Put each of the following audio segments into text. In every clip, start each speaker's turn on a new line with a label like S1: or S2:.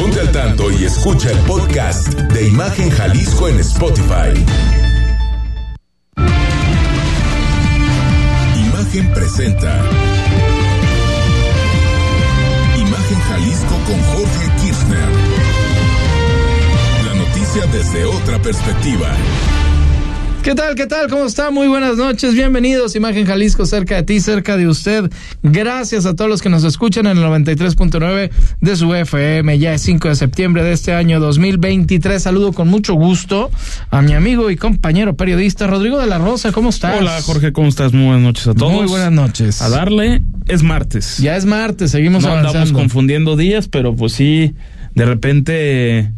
S1: Ponte al tanto y escucha el podcast de Imagen Jalisco en Spotify. Imagen presenta. Imagen Jalisco con Jorge Kirchner. La noticia desde otra perspectiva.
S2: ¿Qué tal? ¿Qué tal? ¿Cómo está? Muy buenas noches. Bienvenidos. Imagen Jalisco cerca de ti, cerca de usted. Gracias a todos los que nos escuchan en el 93.9 de su FM. Ya es 5 de septiembre de este año 2023. Saludo con mucho gusto a mi amigo y compañero periodista Rodrigo de la Rosa. ¿Cómo estás?
S3: Hola Jorge, ¿cómo estás? Muy buenas noches a todos.
S2: Muy buenas noches.
S3: A darle, es martes.
S2: Ya es martes, seguimos
S3: no
S2: avanzando.
S3: andamos confundiendo días, pero pues sí, de repente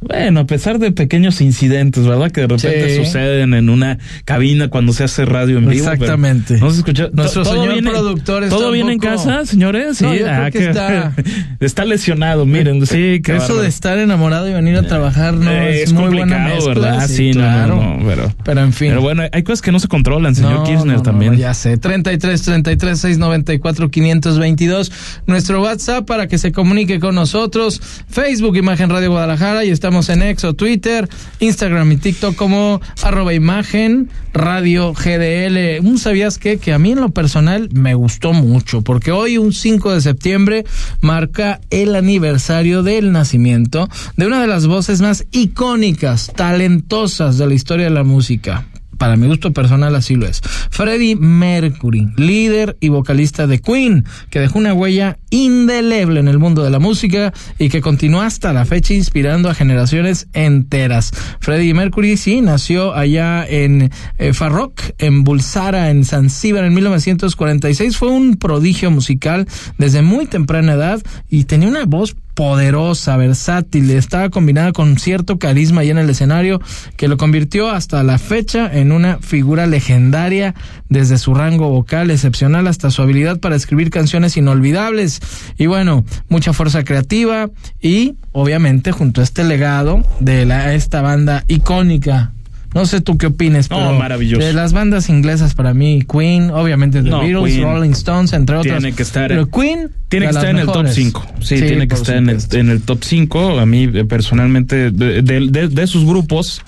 S3: bueno, a pesar de pequeños incidentes, ¿verdad? Que de repente
S2: Sí.
S3: suceden en una cabina cuando se hace radio en vivo.
S2: Exactamente.
S3: No se escucha.
S2: Nuestro
S3: ¿Todo
S2: señor
S3: viene-
S2: productor está
S3: ¿Todo bien en casa, señores?
S2: No, creo que está-
S3: está lesionado, miren. Sí, qué
S2: Eso
S3: bárbaro.
S2: de estar enamorado y venir a trabajar no
S3: Eh,
S2: es, muy buena
S3: complicado,
S2: mezcla.
S3: ¿verdad? Sí,
S2: claro.
S3: no, no, pero,
S2: Pero en fin.
S3: pero bueno, hay cosas que no se controlan, señor Kirchner también.
S2: ya sé. 33 33 694 522. Nuestro WhatsApp para que se comunique con nosotros. Facebook Imagen Radio Guadalajara y estamos en Exo, Twitter, Instagram y TikTok como arroba imagen radio GDL. ¿Un sabías qué? Que a mí en lo personal me gustó mucho porque hoy un 5 de septiembre marca el aniversario del nacimiento de una de las voces más icónicas, talentosas de la historia de la música para mi gusto personal así lo es. Freddie Mercury, líder y vocalista de Queen, que dejó una huella indeleble en el mundo de la música y que continúa hasta la fecha inspirando a generaciones enteras. Freddie Mercury sí nació allá en eh, Farrock, en Bulsara, en Zanzíbar en 1946. Fue un prodigio musical desde muy temprana edad y tenía una voz poderosa, versátil, estaba combinada con cierto carisma ahí en el escenario que lo convirtió hasta la fecha en una figura legendaria desde su rango vocal excepcional hasta su habilidad para escribir canciones inolvidables. Y bueno, mucha fuerza creativa y obviamente junto a este legado de la, esta banda icónica no sé tú qué opines,
S3: No,
S2: pero
S3: maravilloso.
S2: de las bandas inglesas para mí, Queen, obviamente The
S3: No,
S2: Beatles,
S3: Queen
S2: Rolling Stones, entre otras.
S3: Tiene que estar-
S2: Pero Queen
S3: Tiene que estar en el top
S2: mejores.
S3: 5. Sí, tiene que estar en el, en el top 5. A mí, eh, personalmente, de, de- de- de sus grupos,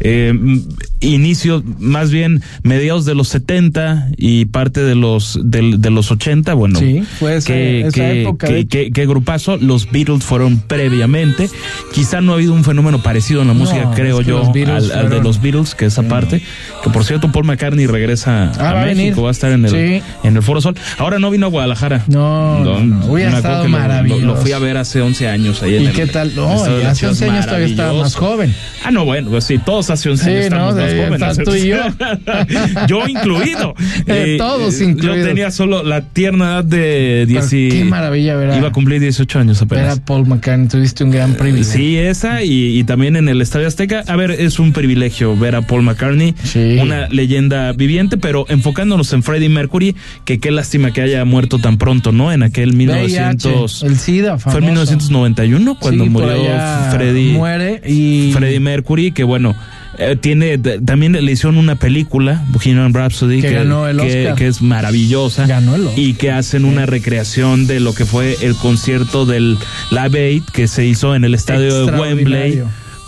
S3: eh, inicio, más bien mediados de los 70 y parte de los del- de, los 80, bueno.
S2: Sí, fue esa-
S3: qué,
S2: esa
S3: qué-
S2: época, de
S3: qué- qué grupazo. Los Beatles fueron previamente. Quizá no ha habido un fenómeno parecido en la
S2: No,
S3: música, creo
S2: que
S3: yo, al, de los Beatles, que esa parte. Que por cierto, Paul McCartney regresa
S2: Ah,
S3: a
S2: va a venir.
S3: México, va a estar en el,
S2: Sí.
S3: en el Foro Sol. Ahora no vino a Guadalajara.
S2: No, no, no, hubiera estado
S3: que lo- lo-
S2: maravilloso.
S3: Fui a ver hace 11 años ahí en
S2: ¿Y
S3: el-
S2: qué tal? No,
S3: de
S2: hace
S3: Ciudad,
S2: 11 años todavía estaba más
S3: maravilloso.
S2: joven.
S3: Ah, no, bueno, pues sí, todos hace 11
S2: Sí,
S3: años estamos
S2: ¿no?
S3: más
S2: Sí,
S3: jóvenes.
S2: tú y yo.
S3: yo incluido.
S2: Eh, todos incluidos.
S3: Yo tenía solo la tierna edad de 10
S2: Pero
S3: y-
S2: qué maravilla ver a-
S3: Iba a cumplir 18 años apenas.
S2: Paul McCartney, tuviste un gran privilegio.
S3: Sí, esa y, y también en el Estadio Azteca. A ver, es un privilegio ver a Paul McCartney,
S2: Sí.
S3: una leyenda viviente, pero enfocándonos en Freddie Mercury, que qué lástima que haya muerto tan pronto, ¿no? En aquel 1900.
S2: VIH, el SIDA,
S3: Fue en
S2: famoso.
S3: 1991 cuando murió Freddie,
S2: Muere y.
S3: Freddie Mercury, que bueno, eh, tiene también le hicieron una película, Bohemian Rhapsody,
S2: Que ganó el
S3: que-
S2: Oscar.
S3: que es maravillosa
S2: Ganó el Oscar.
S3: y que hacen una recreación de lo que fue el concierto del Live Aid que se hizo en el estadio de Wembley.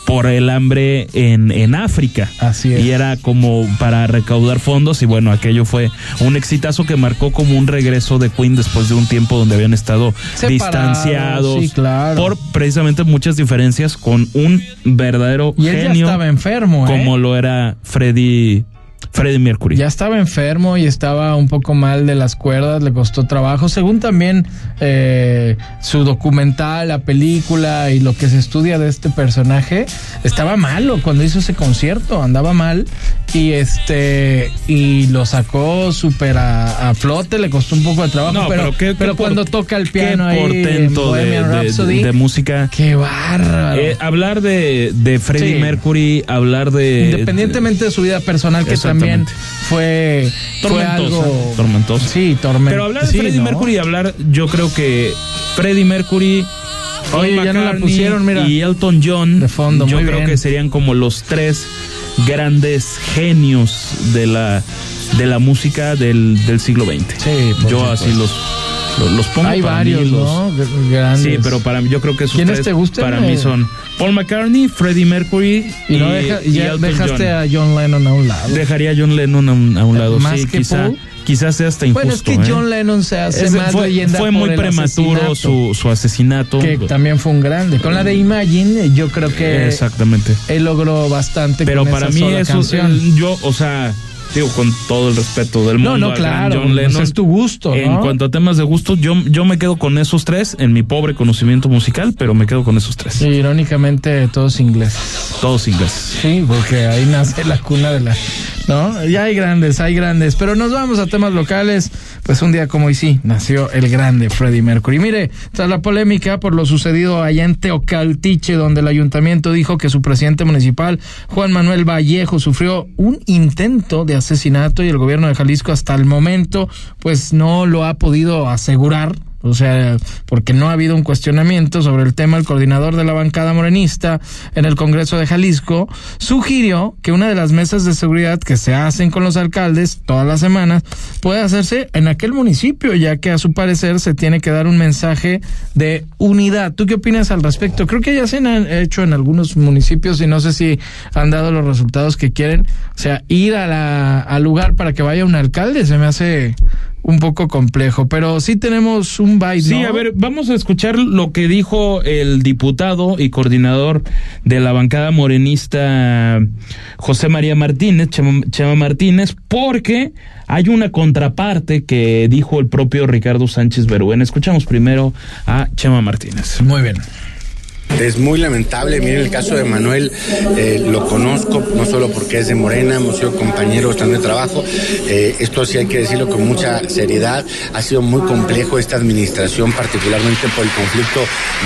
S3: Por el hambre en, en África.
S2: Así es.
S3: Y era como para recaudar fondos y bueno, aquello fue un exitazo que marcó como un regreso de Queen después de un tiempo donde habían estado
S2: Separados,
S3: distanciados
S2: sí, claro.
S3: por precisamente muchas diferencias con un verdadero
S2: Y él ya
S3: genio
S2: estaba enfermo, ¿eh?
S3: como lo era Freddie Freddie Mercury.
S2: Ya estaba enfermo y estaba un poco mal de las cuerdas, le costó trabajo. Según también eh, su documental, la película y lo que se estudia de este personaje, estaba malo cuando hizo ese concierto, andaba mal y este y lo sacó súper a, a flote, le costó un poco de trabajo,
S3: No,
S2: pero,
S3: pero qué-
S2: pero
S3: qué
S2: cuando
S3: por-
S2: toca el
S3: Qué
S2: piano ahí en
S3: portento de,
S2: Bohemian
S3: de-
S2: Rhapsody,
S3: de música.
S2: qué bárbaro.
S3: Eh, hablar de, de Freddie
S2: Sí.
S3: Mercury, hablar de.
S2: Independientemente de su vida personal, que también Fue, fue
S3: Tormentosa,
S2: algo
S3: tormentosa.
S2: Sí, tormentosa.
S3: Pero hablar de Freddie Mercury, hablar, yo creo que Freddie Mercury. Paul
S2: Oye, ya no la
S3: McCartney
S2: pusieron, mira.
S3: Y Elton John.
S2: De fondo,
S3: Yo
S2: muy
S3: creo
S2: bien.
S3: que serían como los tres grandes genios de la, de la música del, del siglo XX.
S2: Sí, por
S3: Yo así
S2: supuesto.
S3: Los, Los pongo
S2: Hay varios,
S3: mí los-
S2: ¿no? Grandes.
S3: Sí, pero para mí yo creo que esos
S2: ¿Quiénes
S3: tres
S2: te gustan?
S3: para mí
S2: Eh,
S3: son Paul McCartney, Freddie Mercury
S2: Y, no deja-
S3: y
S2: ya dejaste
S3: John.
S2: a John Lennon a un lado.
S3: Dejaría a John Lennon a un, a un lado.
S2: ¿Más
S3: sí,
S2: que
S3: quizá,
S2: Paul?
S3: quizás sea hasta injusto.
S2: bueno, es que
S3: ¿eh?
S2: John Lennon se hace
S3: Es-
S2: más
S3: fue,
S2: leyenda
S3: fue
S2: por
S3: muy
S2: el
S3: prematuro
S2: asesinato,
S3: su, su asesinato.
S2: que también fue un grande. Con la de Imagine, yo creo que
S3: Exactamente.
S2: él logró bastante.
S3: Pero
S2: con
S3: para
S2: esa
S3: mí
S2: sola
S3: eso,
S2: canción.
S3: eh, yo, o sea, digo con todo el respeto del
S2: No,
S3: mundo.
S2: no,
S3: gran
S2: claro,
S3: John
S2: pues es tu gusto,
S3: En
S2: ¿no?
S3: cuanto a temas de gusto, yo, yo me quedo con esos tres en mi pobre conocimiento musical, pero me quedo con esos tres.
S2: Sí, irónicamente, todos ingleses.
S3: Todos ingleses.
S2: Sí, porque ahí nace la cuna de la. ¿No? Ya hay grandes, hay grandes. Pero nos vamos a temas locales. Pues un día como hoy sí, nació el grande Freddie Mercury. Mire, tras la polémica por lo sucedido allá en Teocaltiche, donde el ayuntamiento dijo que su presidente municipal, Juan Manuel Vallejo, sufrió un intento de asesinato y el gobierno de Jalisco hasta el momento, pues no lo ha podido asegurar. O sea, porque no ha habido un cuestionamiento sobre el tema, el coordinador de la bancada morenista en el Congreso de Jalisco sugirió que una de las mesas de seguridad que se hacen con los alcaldes todas las semanas puede hacerse en aquel municipio, ya que a su parecer se tiene que dar un mensaje de unidad. ¿Tú qué opinas al respecto? Creo que ya se han hecho en algunos municipios y no sé si han dado los resultados que quieren. O sea, ir a al lugar para que vaya un alcalde se me hace un poco complejo, pero sí tenemos un byte,
S3: Sí,
S2: ¿no?
S3: a ver, vamos a escuchar lo que dijo el diputado y coordinador de la bancada morenista José María Martínez, Chema, Chema Martínez, porque hay una contraparte que dijo el propio Ricardo Sánchez Berúen. Escuchamos primero a Chema Martínez.
S2: Muy bien.
S4: Es muy lamentable, miren el caso de Manuel, eh, lo conozco, no solo porque es de Morena, hemos sido compañeros también de trabajo, eh, esto sí hay que decirlo con mucha seriedad, ha sido muy complejo esta administración, particularmente por el conflicto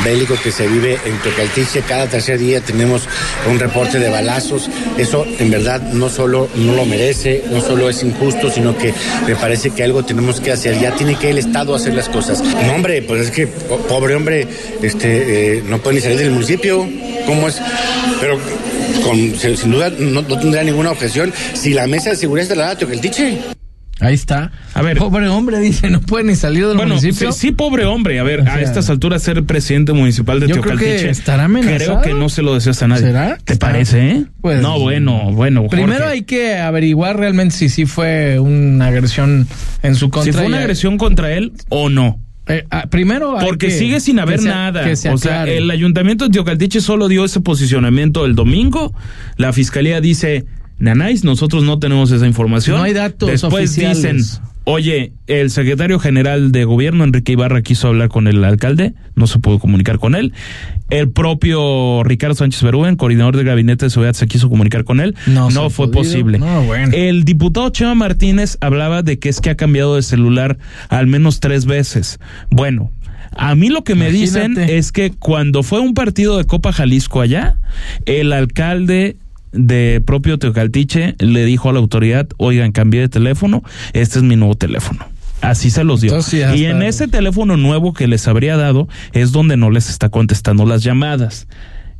S4: bélico que se vive en Tocaltiche, cada tercer día tenemos un reporte de balazos, eso en verdad no solo no lo merece, no solo es injusto, sino que me parece que algo tenemos que hacer, ya tiene que el Estado hacer las cosas. No hombre, pues es que po- pobre hombre, este, eh, no puede ni salir del municipio, ¿cómo es? Pero con, sin duda no, no tendría ninguna objeción si la mesa de seguridad se la da el tiche.
S2: Ahí está.
S3: A ver.
S2: Pobre hombre, dice, no puede ni salir del
S3: Bueno, sí,
S2: municipio.
S3: sí, pobre hombre. A ver,
S2: O sea,
S3: a estas alturas ser presidente municipal de
S2: yo creo que
S3: Teocaltiche.
S2: estará amenazado.
S3: Creo que no se lo deseas a nadie.
S2: ¿Será?
S3: ¿Te
S2: Está-
S3: parece, eh?
S2: Pues-
S3: no, bueno, bueno. Jorge.
S2: Primero hay que averiguar realmente si sí fue una agresión en su contra.
S3: si fue una agresión contra él o no.
S2: Eh, ah, primero
S3: Porque
S2: que-
S3: sigue sin haber nada.
S2: se
S3: o sea, el ayuntamiento de Teocaltiche solo dio ese posicionamiento el domingo. La fiscalía dice, Nanais, nosotros no tenemos esa información.
S2: No hay datos
S3: Después
S2: oficiales.
S3: dicen, oye, el secretario general de gobierno, Enrique Ibarra, quiso hablar con el alcalde, no se pudo comunicar con él. El propio Ricardo Sánchez Berúen, coordinador del gabinete de seguridad, se quiso comunicar con él.
S2: No ha
S3: fue
S2: podido.
S3: posible.
S2: No, bueno.
S3: El diputado Chema Martínez hablaba de que es que ha cambiado de celular al menos tres veces. Bueno, a mí lo que me dicen es que cuando fue un partido de Copa Jalisco allá, el alcalde de propio Teocaltiche le dijo a la autoridad, oigan, cambié de teléfono, este es mi nuevo teléfono. Así se los dio.
S2: Entonces,
S3: y en ese teléfono nuevo que les habría dado es donde no les está contestando las llamadas.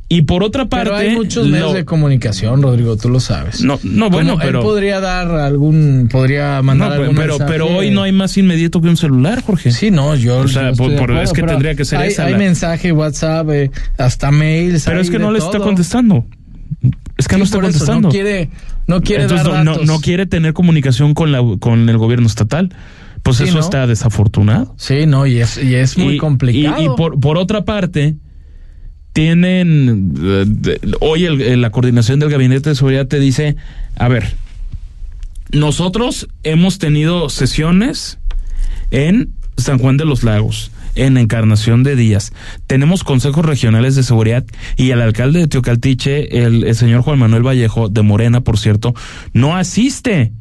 S3: Y por otra parte,
S2: Pero hay muchos medios
S3: lo-
S2: de comunicación, Rodrigo, tú lo sabes.
S3: no, no, bueno, pero
S2: él podría dar algún, podría mandar
S3: no,
S2: algún
S3: pero,
S2: mensaje.
S3: pero hoy no hay más inmediato que un celular, Jorge.
S2: Sí, no, yo.
S3: O sea,
S2: yo estoy
S3: por-
S2: de
S3: por-
S2: acuerdo,
S3: es que tendría que ser
S2: hay,
S3: esa
S2: Hay
S3: la-
S2: mensaje, WhatsApp, eh, hasta mails.
S3: Pero es que no le está contestando. Es que
S2: Sí,
S3: no está
S2: eso,
S3: contestando.
S2: no quiere, no quiere
S3: Entonces
S2: dar
S3: no,
S2: datos.
S3: no quiere tener comunicación con la con el gobierno estatal. Pues
S2: Sí,
S3: eso
S2: ¿no?
S3: está desafortunado.
S2: Sí, no, y es, y es muy
S3: Y-
S2: complicado.
S3: Y, y por, por otra parte, tienen. eh, de- hoy el- el- la coordinación del gabinete de seguridad te dice: a ver, nosotros hemos tenido sesiones en San Juan de los Lagos, en Encarnación de Díaz. Tenemos consejos regionales de seguridad y el alcalde de Teocaltiche, el, el señor Juan Manuel Vallejo, de Morena, por cierto, no asiste.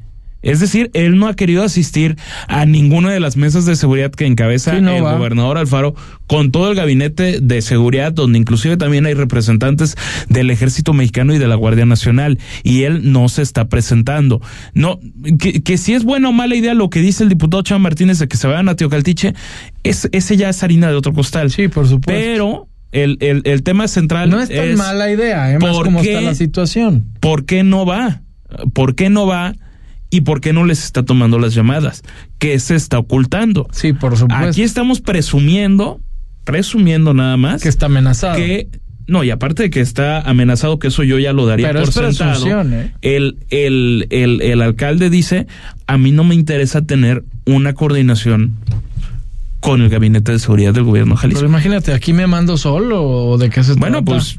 S3: Es decir, él no ha querido asistir a ninguna de las mesas de seguridad que encabeza
S2: Sí, no
S3: el
S2: va.
S3: gobernador Alfaro con todo el gabinete de seguridad, donde inclusive también hay representantes del ejército mexicano y de la Guardia Nacional, y él no se está presentando. No, que, que si es buena o mala idea lo que dice el diputado Chava Martínez de que se vayan a Teocaltiche, es, ese ya es harina de otro costal.
S2: Sí, por supuesto.
S3: Pero el, el, el tema central
S2: no es tan mala idea, ¿eh? Más
S3: ¿por
S2: cómo
S3: qué?
S2: está la situación.
S3: ¿por qué no va? ¿Por qué no va? ¿Y por qué no les está tomando las llamadas? ¿Qué se está ocultando?
S2: Sí, por supuesto.
S3: Aquí estamos presumiendo, presumiendo nada más.
S2: Que está amenazado.
S3: Que, no, y aparte de que está amenazado, que eso yo ya lo daría
S2: Pero
S3: por
S2: es
S3: sentado.
S2: ¿eh?
S3: El, el, el, el alcalde dice, a mí no me interesa tener una coordinación con el gabinete de seguridad del gobierno de Jalisco.
S2: Pero imagínate, aquí me mando solo o de qué se
S3: Bueno,
S2: trata?
S3: pues.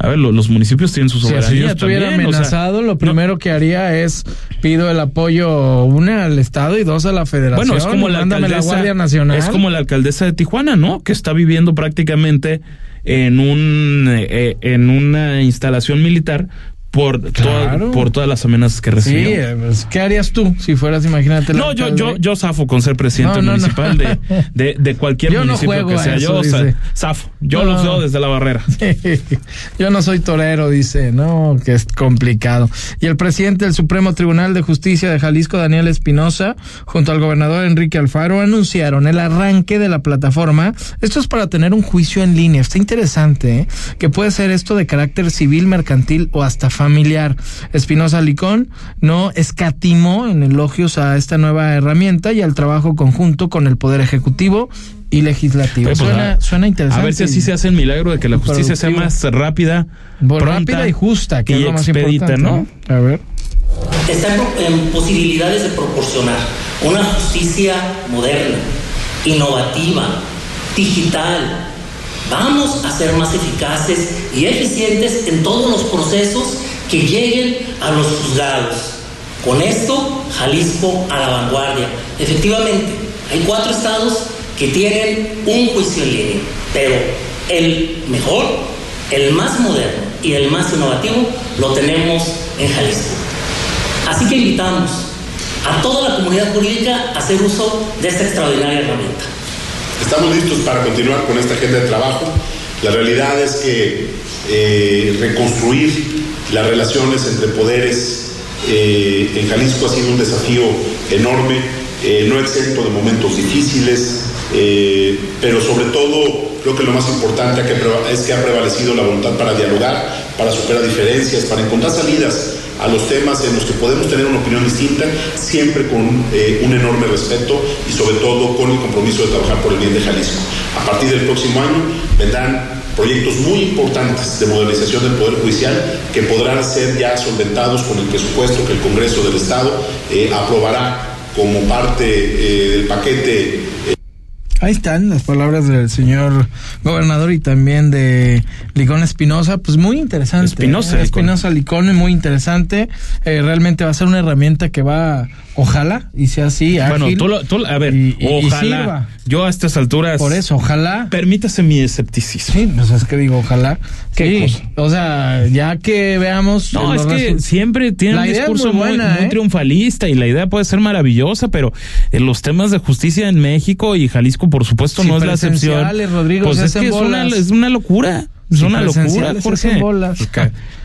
S3: A ver, lo- los municipios tienen su
S2: Si
S3: soberanía.
S2: así yo estuviera
S3: también, o sea,
S2: amenazado, lo primero que haría es pido el apoyo, una al Estado y dos a la Federación.
S3: Bueno, es como la alcaldesa.
S2: la Guardia Nacional.
S3: Es como la alcaldesa de Tijuana, ¿no? Que está viviendo prácticamente en un eh, en una instalación militar por toda-
S2: Claro.
S3: por todas las amenazas que
S2: Sí,
S3: recibió.
S2: eh, pues, ¿qué harías tú si fueras, imagínate?
S3: No, yo, yo, yo zafo con ser presidente
S2: No, no, no.
S3: municipal De, de, de cualquier
S2: Yo no
S3: municipio
S2: juego
S3: que sea.
S2: eso,
S3: yo
S2: dice.
S3: zafo. Yo
S2: No.
S3: los veo desde la barrera.
S2: Yo no soy torero, dice, no, que es complicado. Y el presidente del Supremo Tribunal de Justicia de Jalisco, Daniel Espinosa, junto al gobernador Enrique Alfaro, anunciaron el arranque de la plataforma. Esto es para tener un juicio en línea. Está interesante, ¿eh? que puede ser esto de carácter civil, mercantil o hasta familiar. Espinosa Licón no escatimó en elogios a esta nueva herramienta y al trabajo conjunto con el Poder Ejecutivo y Legislativo.
S3: Pues,
S2: suena,
S3: a-
S2: suena interesante.
S3: A ver si así se hace el milagro de que la justicia sea más rápida,
S2: Bueno,
S3: pronta
S2: rápida y justa, que
S3: y
S2: es lo más
S3: expedita,
S2: importante,
S3: ¿no?
S2: A ver.
S5: está en posibilidades de proporcionar una justicia moderna, innovativa, digital. Vamos a ser más eficaces y eficientes en todos los procesos que lleguen a los juzgados. Con esto, Jalisco a la vanguardia. Efectivamente, hay cuatro estados que tienen un juicio en línea, pero el mejor, el más moderno y el más innovativo lo tenemos en Jalisco. Así que invitamos a toda la comunidad jurídica a hacer uso de esta extraordinaria herramienta.
S6: Estamos listos para continuar con esta agenda de trabajo. La realidad es que eh, reconstruir las relaciones entre poderes eh, en Jalisco ha sido un desafío enorme, eh, no exento de momentos difíciles, eh, pero sobre todo creo que lo más importante es que ha prevalecido la voluntad para dialogar, para superar diferencias, para encontrar salidas a los temas en los que podemos tener una opinión distinta, siempre con eh, un enorme respeto y sobre todo con el compromiso de trabajar por el bien de Jalisco. A partir del próximo año vendrán proyectos muy importantes de modernización del Poder Judicial que podrán ser ya solventados con el presupuesto que el Congreso del Estado eh, aprobará como parte eh, del paquete
S2: Ahí están las palabras del señor gobernador y también de Licón Espinosa, pues muy interesante.
S3: Espinosa
S2: ¿eh?
S3: Licón.
S2: Espinosa Licón, muy interesante. Eh, realmente va a ser una herramienta que va, ojalá, y sea así,
S3: Bueno,
S2: ágil.
S3: tú, lo- tú- a ver,
S2: y- y- y
S3: ojalá. yo a estas alturas.
S2: Por eso, ojalá.
S3: Permítase mi escepticismo.
S2: Sí, pues es que digo, ojalá.
S3: ¿Qué
S2: Sí, o sea, ya que veamos.
S3: No, es que siempre tiene un discurso
S2: muy
S3: muy
S2: ¿eh?
S3: triunfalista y la idea puede ser maravillosa, pero en los temas de justicia en México y Jalisco, por supuesto, no es la excepción.
S2: Rodrigo,
S3: pues es que
S2: hacen
S3: es una,
S2: bolas.
S3: es una locura. Es una locura, Jorge.
S2: bolas.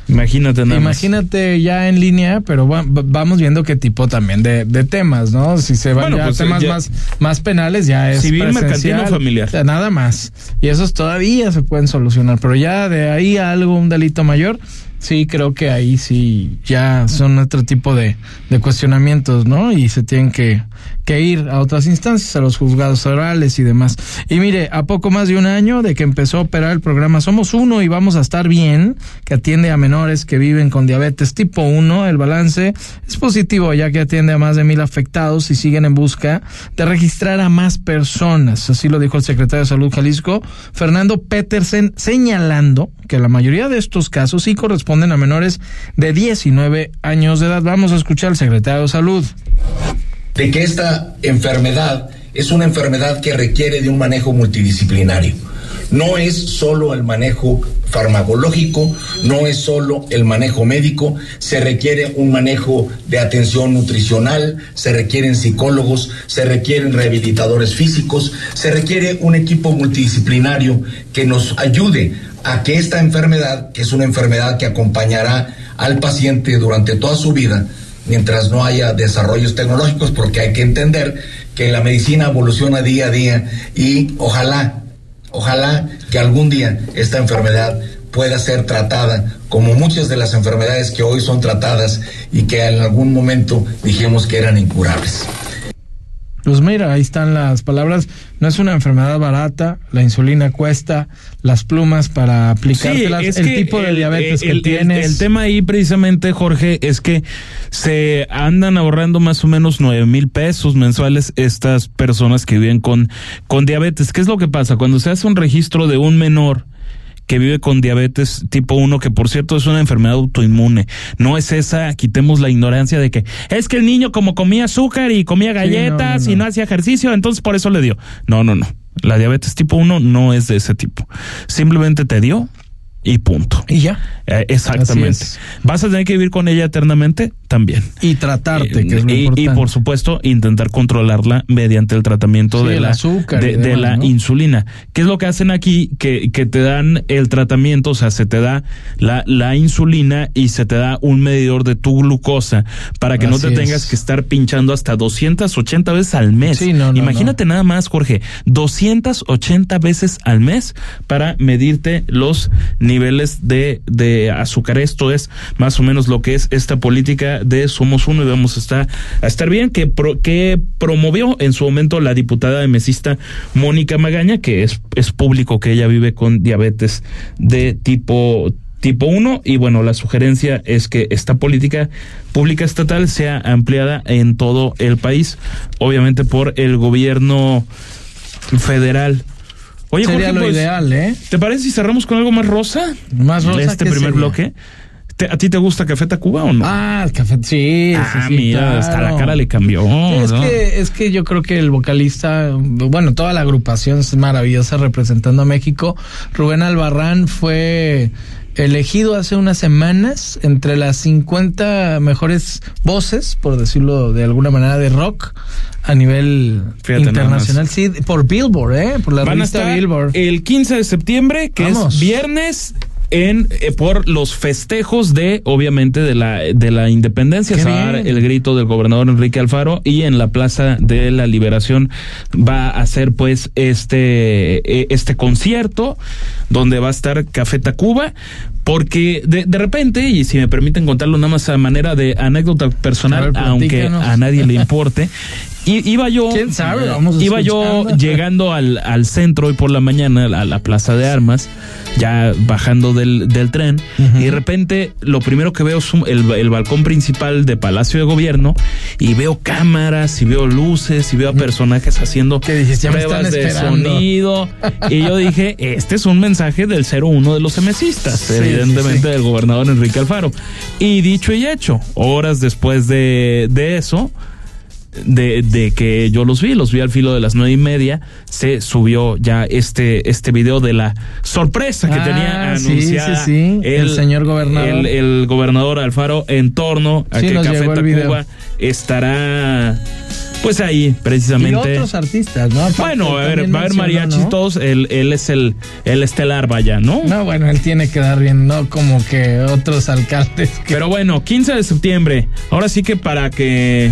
S3: Imagínate nada más.
S2: Imagínate ya en línea, pero va- va- vamos viendo qué tipo también de, de temas, ¿no? Si se van
S3: Bueno,
S2: ya a
S3: pues,
S2: temas
S3: ya-
S2: más, más penales, ya es
S3: Civil, mercantil o familiar.
S2: nada más. Y esos todavía se pueden solucionar, pero ya de ahí a algo, un delito mayor, sí creo que ahí sí ya son otro tipo de, de cuestionamientos, ¿no? Y se tienen que, que ir a otras instancias, a los juzgados orales y demás. Y mire, a poco más de un año de que empezó a operar el programa Somos Uno y Vamos a Estar Bien, que atiende a menores que viven con diabetes tipo 1, el balance es positivo ya que atiende a más de mil afectados y siguen en busca de registrar a más personas. Así lo dijo el secretario de Salud Jalisco, Fernando Petersen, señalando que la mayoría de estos casos sí corresponden a menores de 19 años de edad. Vamos a escuchar al secretario de Salud.
S7: De que esta enfermedad es una enfermedad que requiere de un manejo multidisciplinario. No es solo el manejo farmacológico, no es solo el manejo médico, se requiere un manejo de atención nutricional, se requieren psicólogos, se requieren rehabilitadores físicos, se requiere un equipo multidisciplinario que nos ayude a que esta enfermedad, que es una enfermedad que acompañará al paciente durante toda su vida, mientras no haya desarrollos tecnológicos, porque hay que entender que la medicina evoluciona día a día y ojalá, ojalá que algún día esta enfermedad pueda ser tratada como muchas de las enfermedades que hoy son tratadas y que en algún momento dijimos que eran incurables.
S2: Pues mira, ahí están las palabras. No es una enfermedad barata, la insulina cuesta, las plumas para aplicártelas, el tipo de diabetes que tienes.
S3: El, tema ahí precisamente, Jorge, es que se andan ahorrando más o menos nueve mil pesos mensuales estas personas que viven con, con diabetes. ¿Qué es lo que pasa? Cuando se hace un registro de un menor, que vive con diabetes tipo 1, que por cierto es una enfermedad autoinmune. No es esa, quitemos la ignorancia de que es que el niño como comía azúcar y comía galletas y no hacía ejercicio, entonces por eso le dio. No, no, no. La diabetes tipo 1 no es de ese tipo. Simplemente te dio, y punto.
S2: Y ya.
S3: Eh, exactamente. ¿Vas a tener que vivir con ella eternamente? También.
S2: Y tratarte,
S3: eh,
S2: que es lo
S3: y, y, por supuesto, intentar controlarla mediante el tratamiento de, la,
S2: azúcar
S3: de,
S2: demás,
S3: la
S2: ¿no?
S3: insulina. ¿Qué es lo que hacen aquí? Que, que te dan el tratamiento, o sea, se te da la, la insulina y se te da un medidor de tu glucosa para que
S2: Así
S3: no te tengas que estar pinchando hasta 280 veces al mes.
S2: Sí, no, no,
S3: Imagínate nada más, Jorge, 280 veces al mes para medirte los niveles de, de azúcar. Esto es más o menos lo que es esta política de Somos Uno y vamos a estar, a estar bien, que, pro, que promovió en su momento la diputada de mesista Mónica Magaña, que es, es público que ella vive con diabetes de tipo tipo 1 y bueno, la sugerencia es que esta política pública estatal sea ampliada en todo el país, obviamente por el gobierno federal. Oye,
S2: Sería
S3: Jorge,
S2: lo
S3: pues,
S2: ideal, ¿eh?
S3: ¿Te parece si cerramos con algo más rosa?
S2: Más rosa
S3: Este
S2: ¿qué
S3: primer
S2: sería?
S3: bloque. ¿Te- ¿A ti te gusta Café Tacuba o no?
S2: Ah, el café, sí,
S3: Ah,
S2: sí,
S3: mira,
S2: claro.
S3: hasta la cara le cambió.
S2: Es
S3: ¿no?
S2: que, es que yo creo que el vocalista, bueno, toda la agrupación es maravillosa representando a México. Rubén Albarrán fue elegido hace unas semanas entre las 50 mejores voces, por decirlo de alguna manera, de rock a nivel
S3: Fíjate
S2: internacional. Sí, por Billboard, ¿eh? Por la
S3: Van a
S2: revista
S3: estar
S2: Billboard.
S3: el 15 de septiembre, que
S2: Vamos.
S3: es viernes. En, eh, por los festejos de, obviamente, de la, de la independencia.
S2: Qué
S3: Se va a dar
S2: bien.
S3: el grito del gobernador Enrique Alfaro y en la Plaza de la Liberación va a hacer, pues, este, eh, este concierto donde va a estar Café Tacuba. Porque de, de repente, y si me permiten contarlo nada más a manera de anécdota personal,
S2: ver,
S3: aunque a nadie le importe, iba yo,
S2: ¿Quién sabe? Vamos
S3: iba yo llegando al, al centro hoy por la mañana, a la plaza de armas, ya bajando del, del tren, y de repente lo primero que veo es un- el, el balcón principal de Palacio de Gobierno, y veo cámaras, y veo luces, y veo a personajes haciendo
S2: ¿Qué dijiste? Ya me
S3: pruebas de sonido, y yo dije, este es un mensaje del 01 de los semesistas,
S2: Sí,
S3: evidentemente
S2: sí, sí.
S3: del gobernador Enrique Alfaro. Y dicho y hecho, horas después de, de eso, de, de que yo los vi, los vi al filo de las nueve y media, se subió ya este, este video de la sorpresa que
S2: Ah,
S3: tenía
S2: sí,
S3: anunciada
S2: sí, sí, el señor gobernador.
S3: El, el gobernador Alfaro en torno a
S2: Sí,
S3: que Café. Tacuba estará pues ahí,
S2: Y
S3: precisamente.
S2: otros artistas, ¿no? Aparte,
S3: Bueno, a ver, va a haber mariachis
S2: ¿no?
S3: todos, él, él es el, el estelar, vaya, ¿no?
S2: No, bueno, él tiene que dar bien, no como que otros alcaldes. Que...
S3: Pero bueno, 15 de septiembre. Ahora sí que para que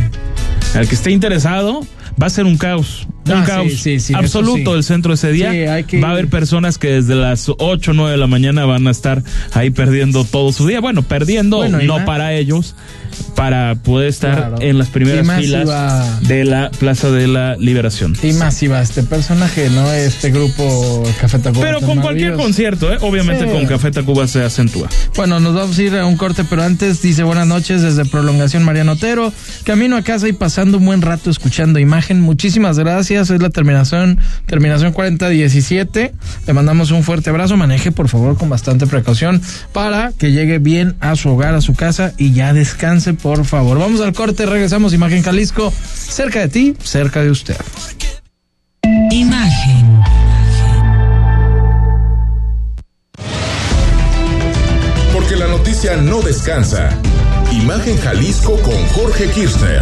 S3: al que esté interesado, va a ser un caos. Un
S2: Ah,
S3: caos
S2: sí, sí,
S3: absoluto
S2: sí.
S3: el centro ese día.
S2: Que
S3: va a haber personas que desde las 8 o 9 de la mañana van a estar ahí perdiendo todo su día. Bueno, perdiendo
S2: Bueno,
S3: no
S2: más-
S3: para ellos, para poder estar
S2: Claro.
S3: en las primeras filas
S2: iba-
S3: de la Plaza de la Liberación.
S2: Y más iba este personaje, ¿no? Este grupo Café Tacuba.
S3: Pero con cualquier concierto, ¿eh? obviamente con Café Tacuba se acentúa.
S2: Bueno, nos vamos a ir a un corte, pero antes dice buenas noches desde Prolongación Mariano Otero. Camino a casa y pasando un buen rato escuchando imagen. Muchísimas gracias. Es la terminación, terminación 4017. Le mandamos un fuerte abrazo. Maneje, por favor, con bastante precaución para que llegue bien a su hogar, a su casa y ya descanse, por favor. Vamos al corte, regresamos. Imagen Jalisco, cerca de ti, cerca de usted.
S8: Imagen.
S1: Porque la noticia no descansa. Imagen Jalisco con Jorge Kirchner.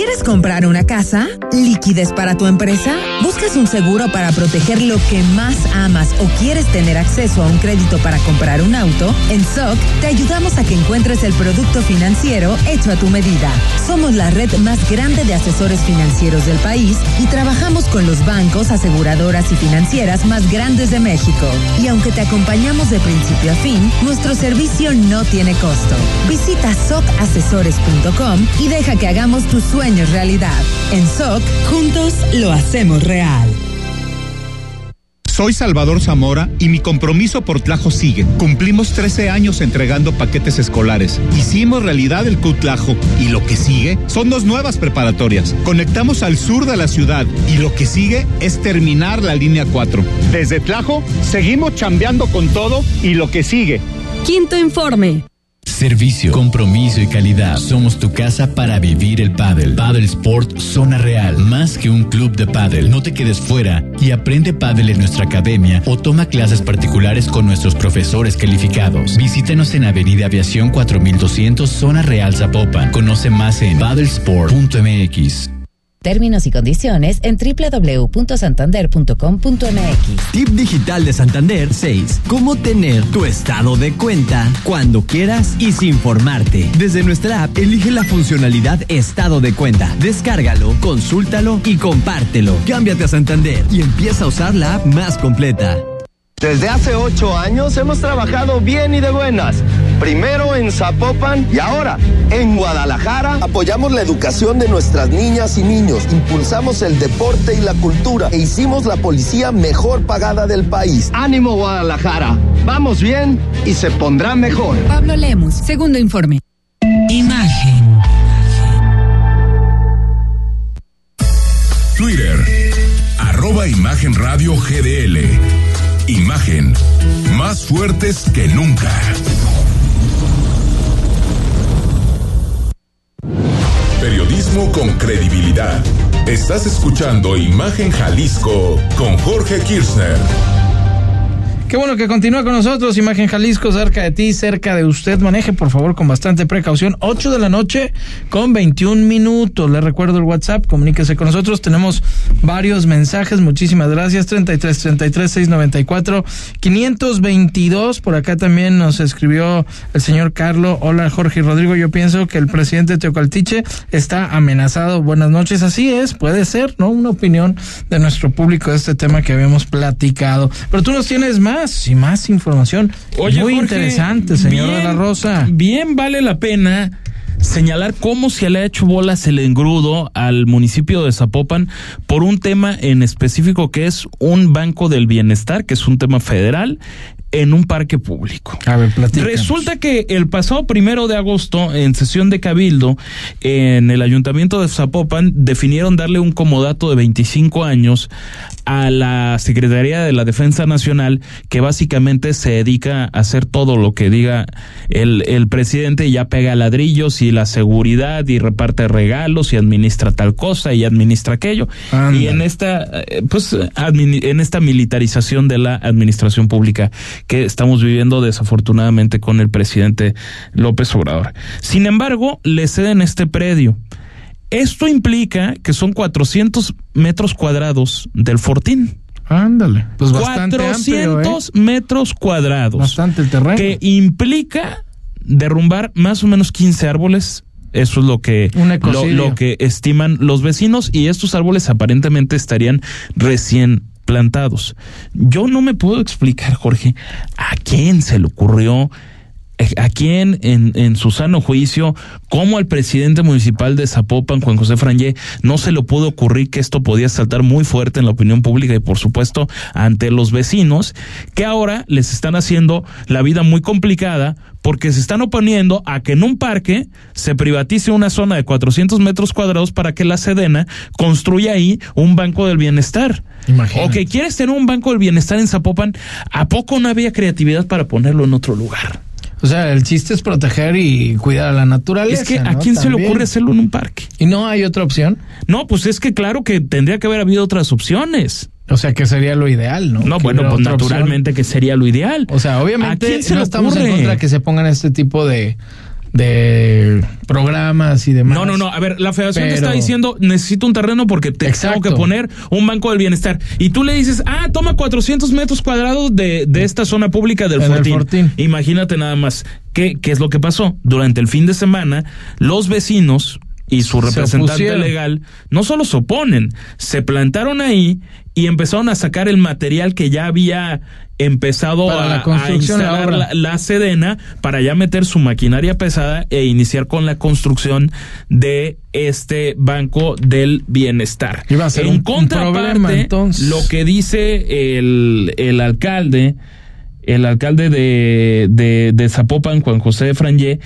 S9: ¿Quieres comprar una casa? ¿Liquidez para tu empresa? ¿Buscas un seguro para proteger lo que más amas o quieres tener acceso a un crédito para comprar un auto? En SOC te ayudamos a que encuentres el producto financiero hecho a tu medida. Somos la red más grande de asesores financieros del país y trabajamos con los bancos, aseguradoras y financieras más grandes de México. Y aunque te acompañamos de principio a fin, nuestro servicio no tiene costo. Visita socasesores.com y deja que hagamos tus sueños realidad. En SOC, juntos lo hacemos real.
S10: Soy Salvador Zamora y mi compromiso por Tlajo sigue. Cumplimos 13 años entregando paquetes escolares. Hicimos realidad el CUTLAJO y lo que sigue son dos nuevas preparatorias. Conectamos al sur de la ciudad y lo que sigue es terminar la línea 4. Desde Tlajo seguimos chambeando con todo y lo que sigue.
S9: Quinto informe.
S11: Servicio, compromiso y calidad. Somos tu casa para vivir el pádel. Paddle Sport Zona Real. Más que un club de pádel. No te quedes fuera y aprende pádel en nuestra academia o toma clases particulares con nuestros profesores calificados. Visítanos en Avenida Aviación 4200 Zona Real Zapopan. Conoce más en paddlesport.mx.
S12: Términos y condiciones en www.santander.com.mx.
S13: Tip digital de Santander 6. Cómo tener tu estado de cuenta cuando quieras y sin formarte. Desde nuestra app, elige la funcionalidad Estado de cuenta. Descárgalo, consúltalo y compártelo. Cámbiate a Santander y empieza a usar la app más completa.
S14: Desde hace ocho años hemos trabajado bien y de buenas. Primero en Zapopan y ahora en Guadalajara. Apoyamos la educación de nuestras niñas y niños, impulsamos el deporte y la cultura e hicimos la policía mejor pagada del país. Ánimo Guadalajara, vamos bien y se pondrá mejor.
S9: Pablo Lemus, segundo informe.
S1: Imagen. Twitter, arroba Imagen Radio GDL. Imagen, más fuertes que nunca. Con credibilidad. Estás escuchando Imagen Jalisco con Jorge Kirchner.
S2: Qué bueno que continúa con nosotros, Imagen Jalisco, cerca de ti, cerca de usted. Maneje, por favor, con bastante precaución. 8 de la noche con 21 minutos. Le recuerdo el WhatsApp, comuníquese con nosotros. Tenemos varios mensajes. Muchísimas gracias. 33 33 694 522. Por acá también nos escribió el señor Carlos. Hola, Jorge y Rodrigo. Yo pienso que el presidente Teocaltiche está amenazado. Buenas noches. Así es, puede ser, ¿no? Una opinión de nuestro público de este tema que habíamos platicado. Pero tú nos tienes más y más información.
S3: Oye,
S2: Muy
S3: Jorge,
S2: interesante, señor
S3: bien-
S2: de la Rosa.
S3: Bien vale la pena señalar cómo se le ha hecho bolas el engrudo al municipio de Zapopan por un tema en específico que es un banco del bienestar, que es un tema federal en un parque público.
S2: A ver.
S3: Resulta que el pasado primero de agosto, en sesión de Cabildo, en el ayuntamiento de Zapopan, definieron darle un comodato de 25 años a la Secretaría de la Defensa Nacional, que básicamente se dedica a hacer todo lo que diga el, el presidente, y ya pega ladrillos y la seguridad y reparte regalos y administra tal cosa y administra aquello. Y en esta, eh, pues, en esta militarización de la administración pública que estamos viviendo desafortunadamente con el presidente López Obrador. Sin embargo, le ceden este predio. Esto implica que son 400 metros cuadrados del Fortín.
S2: Ándale. Pues bastante amplio,
S3: 400
S2: ¿eh?
S3: metros cuadrados.
S2: Bastante el terreno.
S3: Que implica derrumbar más o menos 15 árboles. Eso es lo que, lo, lo que estiman los vecinos y estos árboles aparentemente estarían recién plantados. Yo no me puedo explicar, Jorge, a quién se le ocurrió a quién en, su sano juicio, como al presidente municipal de Zapopan, Juan José Frangé, no se le pudo ocurrir que esto podía saltar muy fuerte en la opinión pública y por supuesto ante los vecinos, que ahora les están haciendo la vida muy complicada porque se están oponiendo a que en un parque se privatice una zona de 400 metros cuadrados para que la Sedena construya ahí un banco del bienestar.
S2: Imagínate.
S3: O que quieres tener un banco del bienestar en Zapopan, ¿a poco no había creatividad para ponerlo en otro lugar?
S2: O sea, el chiste es proteger y cuidar a la naturaleza.
S3: Es que a
S2: ¿no?
S3: quién se le ocurre hacerlo en un parque.
S2: ¿Y no hay otra opción?
S3: No, pues es que claro que tendría que haber habido otras opciones.
S2: O sea, que sería lo ideal, ¿no?
S3: No,
S2: Que
S3: bueno, pues
S2: opción.
S3: naturalmente que sería lo ideal.
S2: O sea,
S3: ¿A
S2: obviamente
S3: quién se
S2: no estamos en contra de que se pongan este tipo de, de programas y demás.
S3: No, no, no. A ver, la federación te está diciendo, necesito un terreno porque te
S2: Exacto.
S3: tengo que poner un banco del bienestar. Y tú le dices, ah, toma 400 metros cuadrados de, de esta zona pública del Fortín.
S2: Fortín.
S3: Imagínate nada más. ¿Qué, ¿Qué es lo que pasó? Durante el fin de semana, los vecinos y su
S2: Se
S3: representante legal no solo se oponen, se plantaron ahí y empezaron a sacar el material que ya había empezado
S2: Para
S3: a,
S2: la
S3: a
S2: construcción,
S3: instalar la, la Sedena para ya meter su maquinaria pesada e iniciar con la construcción de este banco del bienestar.
S2: Iba a ser
S3: en
S2: un- un
S3: contraparte,
S2: problema, entonces.
S3: lo que dice el, el alcalde, el alcalde de, de, de Zapopan, Juan José de Frangé,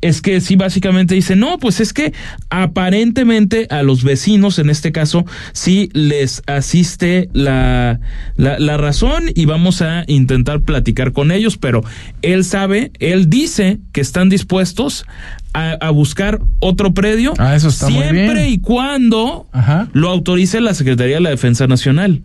S3: es que sí, básicamente dice, no, pues es que aparentemente a los vecinos, en este caso, sí les asiste la, la, la razón y vamos a intentar platicar con ellos, pero él sabe, él dice que están dispuestos a, a buscar otro predio
S2: Ah, eso está muy
S3: siempre
S2: bien.
S3: y cuando
S2: Ajá.
S3: lo autorice la Secretaría de la Defensa Nacional.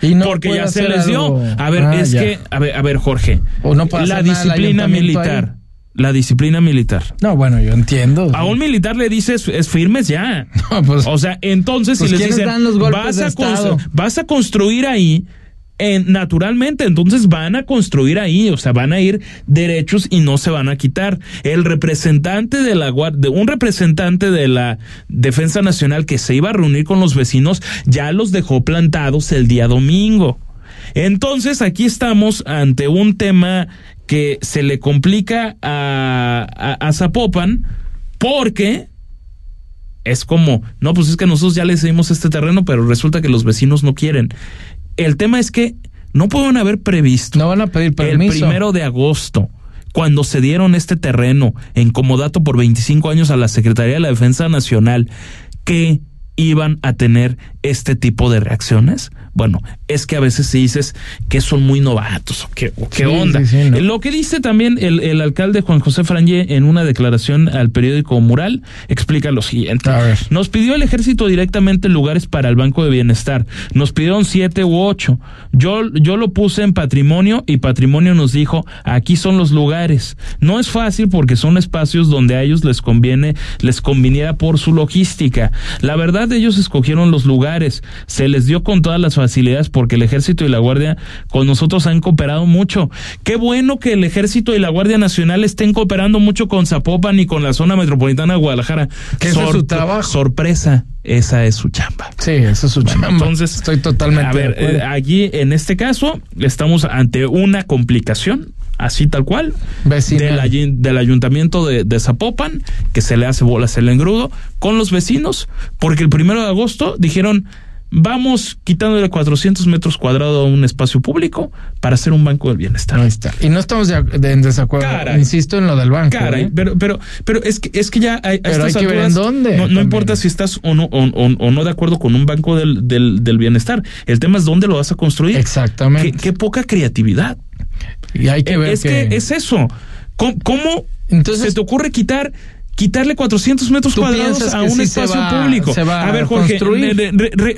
S2: Y no
S3: porque ya se les dio.
S2: algo-
S3: A ver,
S2: Ah,
S3: es
S2: ya.
S3: que, a ver, a ver, Jorge.
S2: O no puede
S3: la disciplina militar. La disciplina militar.
S2: No, bueno, yo entiendo.
S3: A un militar le dices, es firmes ya.
S2: No, pues-
S3: o sea, entonces
S2: Pues,
S3: si les
S2: ¿quiénes
S3: dicen,
S2: dan los golpes
S3: vas, a vas a construir ahí, en- naturalmente, entonces van a construir ahí, o sea, van a ir derechos y no se van a quitar. El representante de la de un representante de la Defensa Nacional que se iba a reunir con los vecinos ya los dejó plantados el día domingo. Entonces, aquí estamos ante un tema que se le complica a, a, a Zapopan porque es como, no, pues es que nosotros ya le cedimos este terreno, pero resulta que los vecinos no quieren. El tema es que no pueden haber previsto
S2: No van a pedir
S3: el
S2: permiso.
S3: primero de agosto, cuando se dieron este terreno en comodato por 25 años a la Secretaría de la Defensa Nacional, que iban a tener este tipo de reacciones? Bueno, es que a veces se dices que son muy novatos o qué, o qué
S2: Sí,
S3: onda.
S2: sí, sí, no.
S3: Lo que dice también el, el alcalde Juan José Frangé en una declaración al periódico Mural explica lo siguiente. Nos pidió el ejército directamente lugares para el Banco de Bienestar. Nos pidieron siete u ocho. Yo, yo lo puse en patrimonio y patrimonio nos dijo, aquí son los lugares. No es fácil porque son espacios donde a ellos les conviene, les conviniera por su logística. La verdad, ellos escogieron los lugares. Se les dio con todas las facilidades porque el ejército y la guardia con nosotros han cooperado mucho. Qué bueno que el ejército y la Guardia Nacional estén cooperando mucho con Zapopan y con la zona metropolitana de Guadalajara.
S2: Que ese es su trabajo.
S3: Sorpresa, esa es su chamba.
S2: Sí, eso es su chamba.
S3: Entonces,
S2: estoy totalmente
S3: a ver,
S2: de acuerdo.
S3: eh, allí en este caso estamos ante una complicación, así tal cual, del, del ayuntamiento de, de Zapopan, que se le hace bolas el engrudo, con los vecinos, porque el primero de agosto dijeron, vamos quitándole 400 metros cuadrados a un espacio público para hacer un banco del bienestar.
S2: Ahí está. Y no estamos de, de- en desacuerdo.
S3: Caray.
S2: Insisto en lo del banco.
S3: Caray,
S2: ¿eh?
S3: pero, pero, pero es que es que ya hay, a
S2: Pero
S3: estas
S2: hay que ver en dónde
S3: No, importa si estás o no, o, o- o no de acuerdo con un banco del, del, del bienestar. El tema es dónde lo vas a construir.
S2: Exactamente.
S3: Qué, qué poca creatividad.
S2: Y hay que
S3: Eh,
S2: ver
S3: es que, es eso. ¿Cómo, cómo
S2: Entonces-
S3: se te ocurre quitar quitarle 400 metros
S2: ¿Tú
S3: cuadrados a un
S2: sí
S3: espacio
S2: va-
S3: público? a ver, Jorge,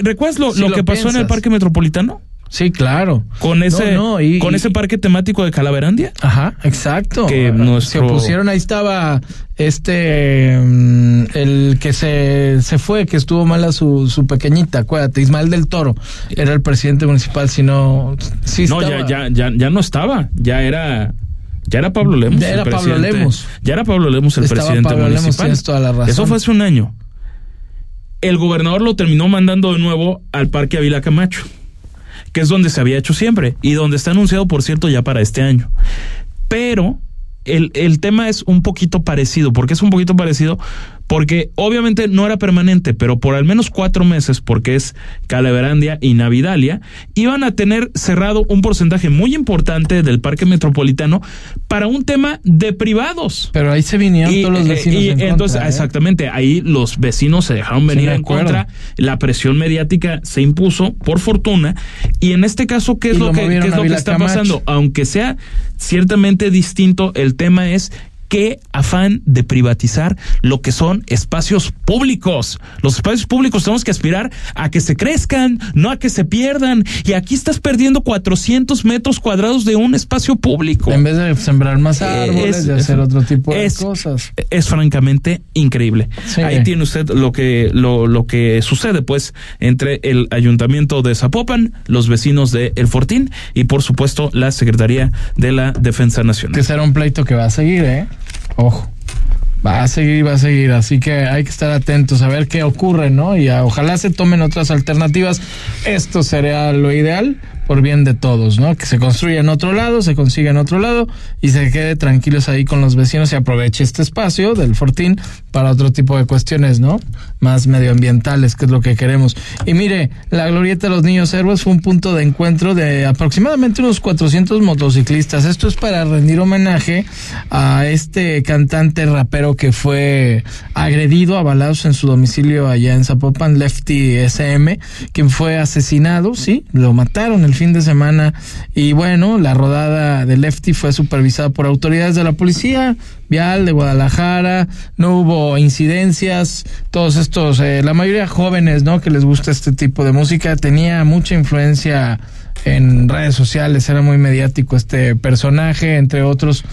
S3: ¿recuerdas lo, que pasó en el. Parque Metropolitano?
S2: Sí, claro.
S3: Con ese,
S2: No, no, y-
S3: con
S2: y-
S3: ese parque temático de Calaverandia.
S2: Ajá, exacto.
S3: Que
S2: Se
S3: nuestro-
S2: opusieron, ahí estaba este, mm, el que se, se fue, que estuvo mala su, su pequeñita, acuérdate, Ismael del Toro, era el presidente municipal, si no, sí
S3: No,
S2: estaba.
S3: ya, ya, ya, ya no estaba. Ya era. Ya era Pablo Lemos.
S2: Ya
S3: el
S2: era Pablo. Lemos.
S3: Ya era Pablo Lemos el
S2: Estaba
S3: presidente
S2: Pablo
S3: municipal.
S2: toda la razón.
S3: Eso fue hace un año. El gobernador lo terminó mandando de nuevo al Parque Avila Camacho, que es donde se había hecho siempre y donde está anunciado, por cierto, ya para este año. Pero el, el tema es un poquito parecido. ¿Por qué es un poquito parecido? Porque obviamente no era permanente, pero por al menos cuatro meses, porque es Calaverandia y Navidalia, iban a tener cerrado un porcentaje muy importante del parque metropolitano para un tema de privados.
S2: Pero ahí se vinieron todos los vecinos.
S3: Y
S2: en
S3: entonces,
S2: contra, ¿eh?
S3: exactamente, ahí los vecinos se dejaron venir en contra, la presión mediática se impuso, por fortuna, y en este caso, ¿qué es
S2: Y
S3: lo,
S2: lo
S3: que, qué es lo que está
S2: Camacho.
S3: pasando? Aunque sea ciertamente distinto, el tema es qué afán de privatizar lo que son espacios públicos. Los espacios públicos tenemos que aspirar a que se crezcan, no a que se pierdan. Y aquí estás perdiendo 400 metros cuadrados de un espacio público.
S2: En vez de sembrar más árboles,
S3: Es-
S2: de hacer otro tipo de
S3: es-
S2: cosas.
S3: es francamente increíble.
S2: Sí.
S3: Ahí tiene usted lo que lo, lo que sucede pues entre el ayuntamiento de Zapopan, los vecinos de El Fortín y por supuesto la Secretaría de la Defensa Nacional.
S2: Que será un pleito que va a seguir, ¿eh? Ojo. Va a seguir, va a seguir. Así que hay que estar atentos a ver qué ocurre, ¿no? Y ojalá se tomen otras alternativas. Esto sería lo ideal por bien de todos, ¿no? Que se construya en otro lado, se consiga en otro lado y se quede tranquilos ahí con los vecinos y aproveche este espacio del Fortín para otro tipo de cuestiones, ¿no? Más medioambientales, que es lo que queremos. Y mire, la glorieta de los niños héroes fue un punto de encuentro de aproximadamente unos 400 motociclistas. Esto es para rendir homenaje a este cantante rapero que fue agredido a balazos en su domicilio allá en Zapopan, Lefty SM, quien fue asesinado, sí, lo mataron el fin de semana. Y bueno, la rodada de Lefty fue supervisada por autoridades de la policía vial de Guadalajara, no hubo incidencias, todos estos, eh, la mayoría jóvenes, ¿no? Que les gusta este tipo de música, tenía mucha influencia en redes sociales, era muy mediático este personaje, entre otros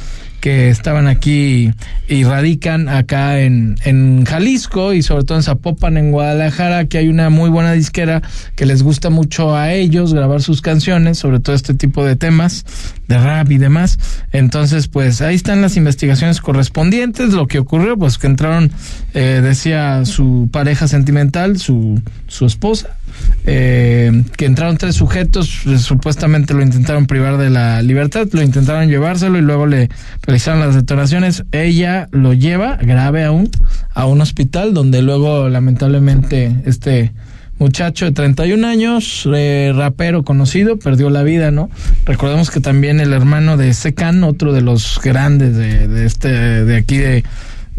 S2: que estaban aquí y radican acá en, en Jalisco y sobre todo en Zapopan, en Guadalajara, que hay una muy buena disquera que les gusta mucho a ellos grabar sus canciones, sobre todo este tipo de temas de rap y demás. Entonces, pues ahí están las investigaciones correspondientes. Lo que ocurrió, pues que entraron, eh, decía su pareja sentimental, su, su esposa, eh, que entraron tres sujetos, eh, supuestamente lo intentaron privar de la libertad, lo intentaron llevárselo y luego le realizaron las detonaciones. Ella lo lleva, grave aún, a un hospital donde luego lamentablemente este muchacho de 31 años, eh, rapero conocido, perdió la vida, ¿no? Recordemos que también el hermano de Secan, otro de los grandes de, de este, de aquí de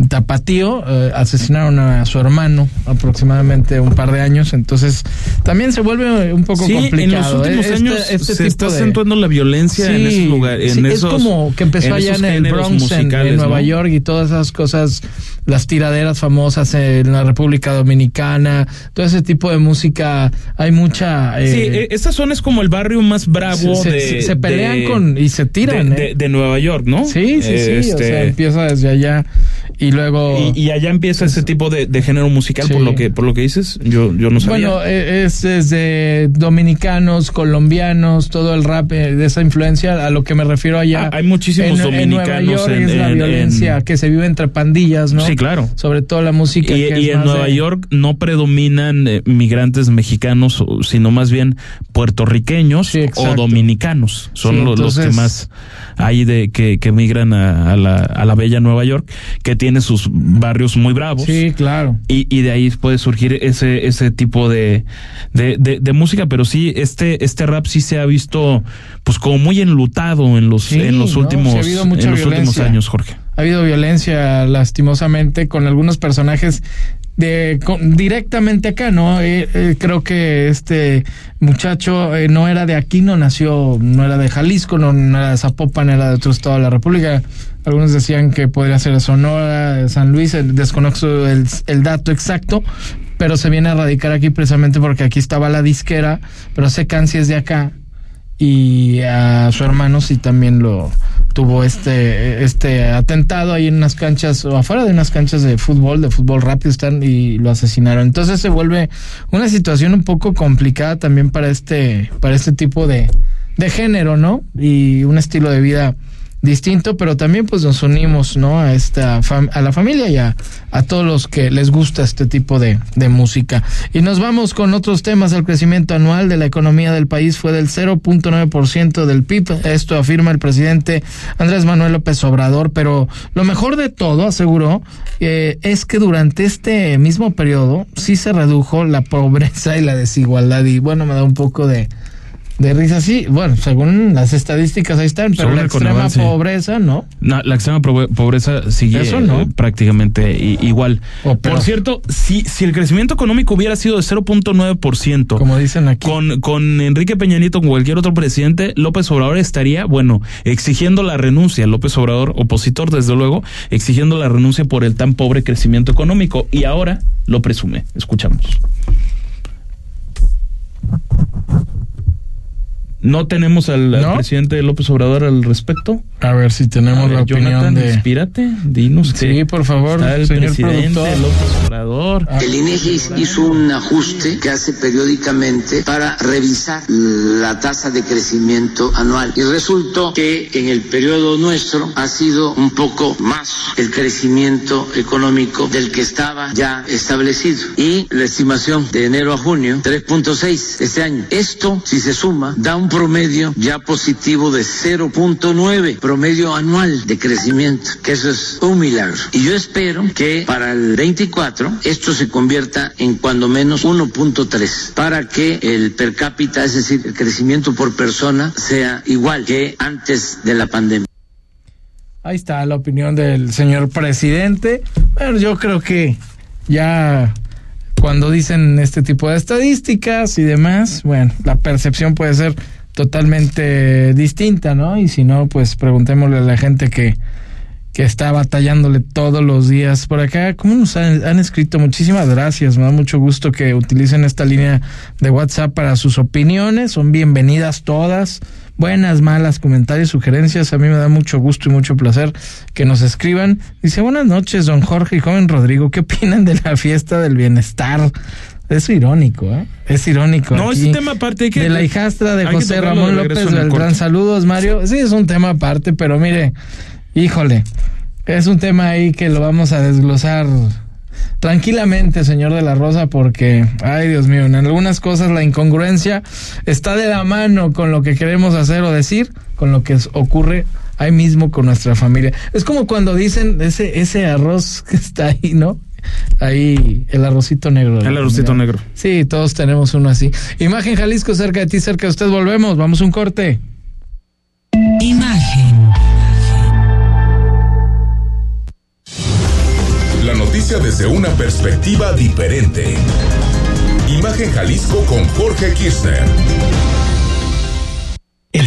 S2: Tapatío, eh, asesinaron a su hermano aproximadamente un par de años, entonces también se vuelve un poco
S3: Sí,
S2: complicado.
S3: en los últimos
S2: ¿eh?
S3: años
S2: Este- este
S3: se está
S2: de-
S3: acentuando la violencia en esos lugares.
S2: sí, es como que empezó allá en el Bronx, en- Nueva
S3: ¿no?
S2: York y todas esas cosas, las tiraderas famosas en la República Dominicana, todo ese tipo de música, hay mucha... eh,
S3: Sí, eh, esta zona es como el barrio más bravo
S2: se,
S3: de.
S2: se- se pelean
S3: de-
S2: con y se tiran,
S3: de,
S2: ¿eh?
S3: de- de Nueva York, ¿no?
S2: Sí, sí, sí, o
S3: Este,
S2: sea, empieza desde allá y luego...
S3: y, y allá empieza ese tipo de, género musical,
S2: Sí.
S3: por lo que por lo que dices, yo, yo no sabía.
S2: Bueno, eh, es desde dominicanos, colombianos, todo el rap eh, de esa influencia, a lo que me refiero allá.
S3: Ah, hay muchísimos
S2: en, en Nueva
S3: dominicanos
S2: York
S3: en-
S2: es la
S3: en-
S2: violencia
S3: en-
S2: que se vive entre pandillas, ¿no?
S3: Sí, claro.
S2: Sobre todo la música.
S3: Y,
S2: que
S3: y
S2: es
S3: en
S2: más
S3: Nueva
S2: de-
S3: York no predominan eh, migrantes mexicanos, sino más bien puertorriqueños o dominicanos. Son
S2: Sí,
S3: lo- los que más hay de que, que migran a, a la, a la bella Nueva York, que tiene sus barrios muy bravos.
S2: Sí, claro.
S3: Y, y de ahí puede surgir ese, ese tipo de, de, de- de música, pero sí, este, este rap sí se ha visto pues como muy enlutado en los,
S2: Sí,
S3: en los últimos,
S2: Sí,
S3: en los últimos años, Jorge.
S2: Ha habido violencia lastimosamente con algunos personajes de con- directamente acá, ¿no? Eh, eh, creo que este muchacho eh, no era de aquí, no nació, no era de Jalisco, no, no era de Zapopan, era de otro estado de la República. Algunos decían que podría ser de Sonora, de San Luis, eh, desconozco el, el dato exacto, pero se viene a radicar aquí precisamente porque aquí estaba la disquera, pero Secan sí es de acá y a su hermano sí también lo tuvo este este atentado ahí en unas canchas o afuera de unas canchas de fútbol de fútbol rápido están y lo asesinaron. Entonces se vuelve una situación un poco complicada también para este para este tipo de de género no y un estilo de vida distinto, pero también pues nos unimos, ¿no? A esta a la familia y a, todos los que les gusta este tipo de, de música. Y nos vamos con otros temas. El crecimiento anual de la economía del país fue del 0.9% del PIB. Esto afirma el presidente Andrés Manuel López Obrador, pero lo mejor de todo, aseguró, eh, es que durante este mismo periodo sí se redujo la pobreza y la desigualdad. Y bueno, me da un poco de de risa, sí. Bueno, según las estadísticas ahí están, pero la extrema pobreza, ¿no?
S3: No, la extrema pobreza sigue eh, prácticamente igual. Por cierto, si, si el crecimiento económico hubiera sido de 0.9%,
S2: como dicen aquí,
S3: con, con Enrique Peña Nieto, con cualquier otro presidente, López Obrador estaría, bueno, exigiendo la renuncia. López Obrador, opositor, desde luego, exigiendo la renuncia por el tan pobre crecimiento económico. Y ahora lo presume. Escuchamos. ¿No tenemos al, presidente López Obrador al respecto?
S2: A ver si tenemos la opinión de...
S3: inspírate, dinos
S2: Sí, por favor,
S3: el presidente López Obrador.
S15: El INEGI hizo un ajuste que hace periódicamente para revisar la tasa de crecimiento anual y resultó que en el periodo nuestro ha sido un poco más el crecimiento económico del que estaba ya establecido y la estimación de enero a junio 3.6 este año. Esto si se suma da un promedio ya positivo de 0.9, promedio anual de crecimiento, que eso es un milagro. Y yo espero que para el 24 esto se convierta en cuando menos 1.3, para que el per cápita, es decir, el crecimiento por persona, sea igual que antes de la pandemia.
S2: Ahí está la opinión del señor presidente. Bueno, yo creo que ya cuando dicen este tipo de estadísticas y demás, bueno, la percepción puede ser totalmente distinta, ¿no? Y si no, pues preguntémosle a la gente que, que está batallándole todos los días por acá. ¿Cómo nos han, escrito? Muchísimas gracias. Me da mucho gusto que utilicen esta línea de WhatsApp para sus opiniones. Son bienvenidas todas. Buenas, malas, comentarios, sugerencias. A mí me da mucho gusto y mucho placer que nos escriban. Dice, buenas noches, don Jorge y joven Rodrigo. ¿Qué opinan de la fiesta del bienestar? Es irónico, ¿eh? Es irónico.
S3: No, es un tema aparte.
S2: de la hijastra de José Ramón López Beltrán. Saludos, Mario. Sí, es un tema aparte, pero mire, híjole, es un tema ahí que lo vamos a desglosar tranquilamente, señor de la Rosa, porque, ay Dios mío, en algunas cosas la incongruencia está de la mano con lo que queremos hacer o decir, con lo que ocurre ahí mismo con nuestra familia. Es como cuando dicen ese, ese arroz que está ahí, ¿no? Ahí, el arrocito negro.
S3: El arrocito negro.
S2: Sí, todos tenemos uno así. Imagen Jalisco, cerca de ti, cerca de usted. Volvemos, vamos un corte.
S1: Imagen. La noticia desde una perspectiva diferente. Imagen Jalisco con Jorge Kirchner.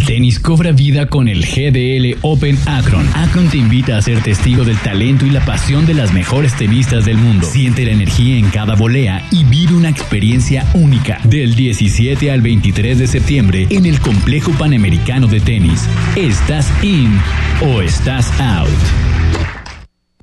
S11: Tenis cobra vida con el GDL Open Akron. Akron te invita a ser testigo del talento y la pasión de las mejores tenistas del mundo. Siente la energía en cada volea y vive una experiencia única del 17 al 23 de septiembre en el Complejo Panamericano de Tenis. ¿Estás in o estás out?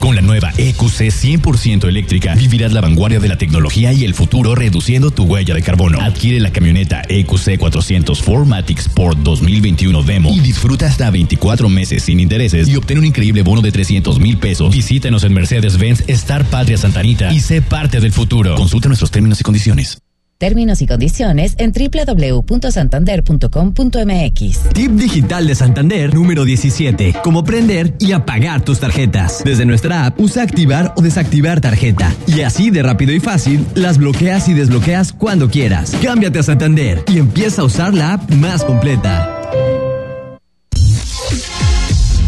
S11: Con la nueva EQC 100% eléctrica, vivirás la vanguardia de la tecnología y el futuro reduciendo tu huella de carbono. Adquiere la camioneta EQC 400 Formatic Sport 2021 Demo y disfruta hasta 24 meses sin intereses y obtén un increíble bono de 300 mil pesos. Visítanos en Mercedes-Benz Star Patria Santanita y sé parte del futuro. Consulta nuestros términos y condiciones.
S12: Términos y condiciones en www.santander.com.mx.
S13: Tip digital de Santander número 17. Cómo prender y apagar tus tarjetas. Desde nuestra app, usa activar o desactivar tarjeta. Y así de rápido y fácil, las bloqueas y desbloqueas cuando quieras. Cámbiate a Santander y empieza a usar la app más completa.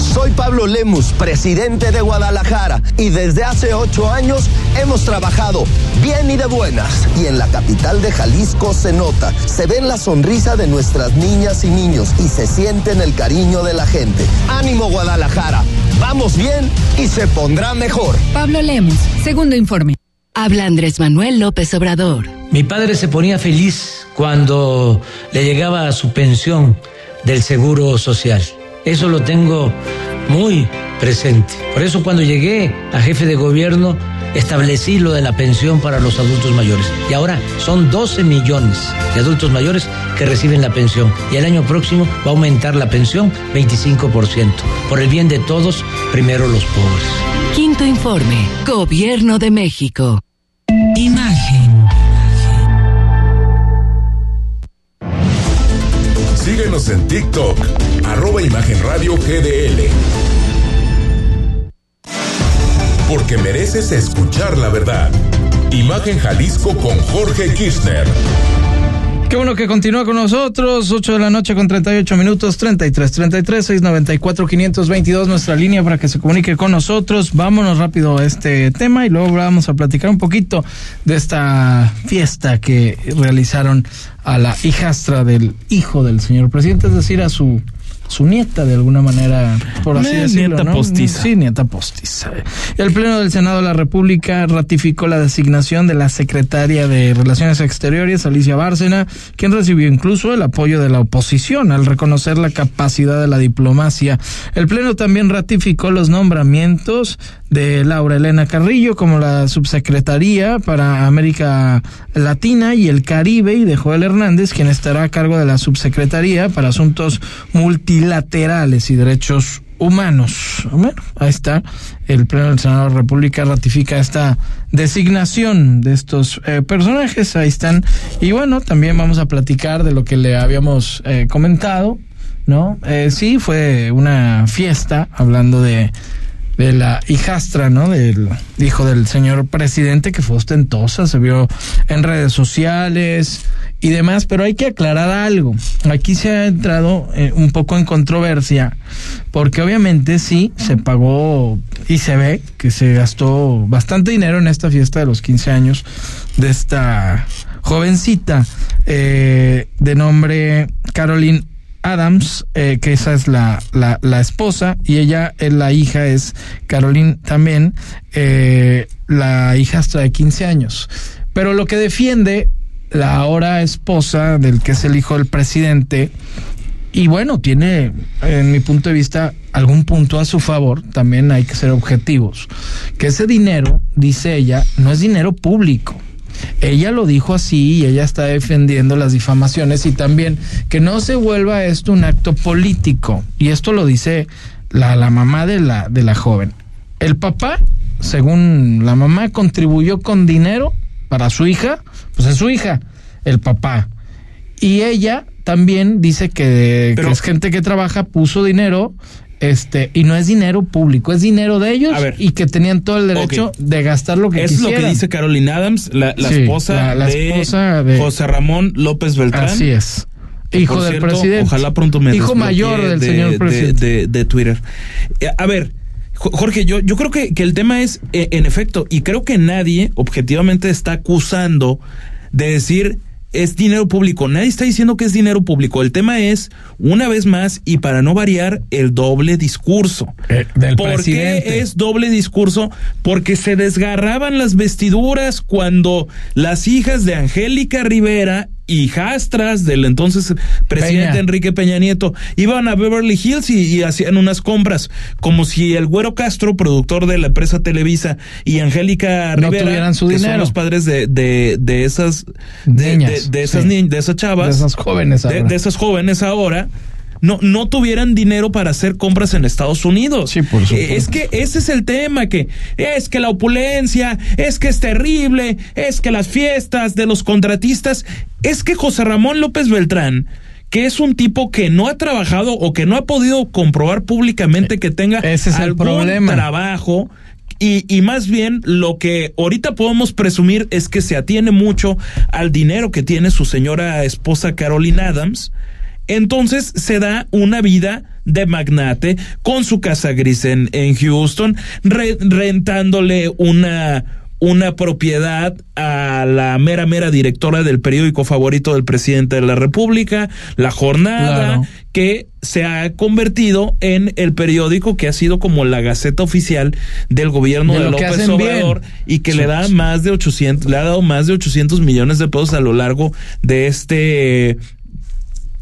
S14: Soy Pablo Lemus, presidente de Guadalajara, y desde hace ocho años hemos trabajado bien y de buenas. Y en la capital de Jalisco se nota, se ve la sonrisa de nuestras niñas y niños y se siente en el cariño de la gente. Ánimo Guadalajara, vamos bien y se pondrá mejor.
S9: Pablo Lemus, segundo informe. Habla Andrés Manuel López Obrador.
S16: Mi padre se ponía feliz cuando le llegaba su pensión del Seguro Social. Eso lo tengo muy presente. Por eso cuando llegué a jefe de gobierno establecí lo de la pensión para los adultos mayores. Y ahora son 12 millones de adultos mayores que reciben la pensión. Y el año próximo va a aumentar la pensión 25%. Por el bien de todos, primero los pobres.
S17: Quinto informe. Gobierno de México.
S1: En TikTok, arroba Imagen Radio GDL. Porque mereces escuchar la verdad. Imagen Jalisco con Jorge Kirchner.
S2: Qué bueno que continúa con nosotros. 8 de la noche con 38 minutos, 33, 33, 694, 522, nuestra línea para que se comunique con nosotros. Vámonos rápido a este tema y luego vamos a platicar un poquito de esta fiesta que realizaron a la hijastra del hijo del señor presidente, es decir, a su su nieta de alguna manera, por así
S3: Eh,
S2: decirlo.
S3: nieta
S2: ¿no?
S3: postiza.
S2: Sí, nieta postiza. El Pleno del Senado de la República ratificó la designación de la secretaria de Relaciones Exteriores, Alicia Bárcena, quien recibió incluso el apoyo de la oposición al reconocer la capacidad de la diplomacia. El Pleno también ratificó los nombramientos de Laura Elena Carrillo como la subsecretaría para América Latina y el Caribe y de Joel Hernández, quien estará a cargo de la subsecretaría para asuntos multilaterales y derechos humanos. Bueno, ahí está. El Pleno del Senado de la República ratifica esta designación de estos eh, personajes. Ahí están. Y bueno, también vamos a platicar de lo que le habíamos eh, comentado, ¿no? Eh, sí, fue una fiesta hablando de de la hijastra, ¿no? Del hijo del señor presidente que fue ostentosa, se vio en redes sociales y demás, pero hay que aclarar algo. Aquí se ha entrado eh, un poco en controversia, porque obviamente sí se pagó y se ve que se gastó bastante dinero en esta fiesta de los 15 años de esta jovencita eh, de nombre Caroline Adams, eh, que esa es la, la, la esposa, y ella, eh, la hija es Caroline también, eh, la hijastra de 15 años. Pero lo que defiende la ahora esposa del que es el hijo del presidente, y bueno, tiene, en mi punto de vista, algún punto a su favor, también hay que ser objetivos, que ese dinero, dice ella, no es dinero público. Ella lo dijo así y ella está defendiendo las difamaciones y también que no se vuelva esto un acto político. Y esto lo dice la, la mamá de la, de la joven. El papá, según la mamá, contribuyó con dinero para su hija, pues es su hija, el papá. Y ella también dice que, que es gente que trabaja, puso dinero este y no es dinero público, es dinero de ellos
S3: ver.
S2: y que tenían todo el derecho de gastar lo que
S3: Es lo
S2: quisieran.
S3: que dice Caroline Adams, la, la
S2: Sí,
S3: esposa,
S2: la- la
S3: de
S2: esposa de-
S3: José Ramón López Beltrán.
S2: Así es. Hijo del
S3: cierto,
S2: presidente.
S3: Ojalá pronto me
S2: Hijo mayor del
S3: de-
S2: señor
S3: de-
S2: presidente.
S3: De, de Twitter. Eh, A ver, Jo- Jorge, yo, yo creo que, que el tema es, eh, en efecto, y creo que nadie objetivamente está acusando de decir es dinero público. Nadie está diciendo que es dinero público. El tema es, una vez más, y para no variar, el doble discurso.
S2: del
S3: ¿Por
S2: presidente.
S3: qué es doble discurso? Porque se desgarraban las vestiduras cuando las hijas de Angélica Rivera hijastras del entonces presidente
S2: Peña.
S3: Enrique Peña Nieto iban a Beverly Hills y, y hacían unas compras como si el Güero Castro, productor de la empresa Televisa, y Angélica
S2: No
S3: Rivera,
S2: tuvieran su
S3: que son los padres de, de, de esas de,
S2: Niñas,
S3: de- de esas
S2: sí.
S3: ni- de esas chavas,
S2: De esas jóvenes ahora.
S3: de esas jóvenes ahora. No, no tuvieran dinero para hacer compras en Estados Unidos. Sí, por
S2: supuesto.
S3: Es que ese es el tema, que es que la opulencia, es que es terrible, es que las fiestas de los contratistas, es que José Ramón López Beltrán, que es un tipo que no ha trabajado o que no ha podido comprobar públicamente que tenga
S2: Ese es el
S3: algún
S2: problema.
S3: trabajo. Y, y más bien lo que ahorita podemos presumir es que se atiene mucho al dinero que tiene su señora esposa Caroline Adams. Entonces se da una vida de magnate con su casa gris en, en Houston, re- rentándole una, una propiedad a la mera mera directora del periódico favorito del presidente de la República, La Jornada,
S2: Claro.
S3: que se ha convertido en el periódico que ha sido como la gaceta oficial del gobierno
S2: De
S3: López
S2: bien.
S3: Obrador y que le da más de 800, le ha dado más de 800 millones de pesos a lo largo de este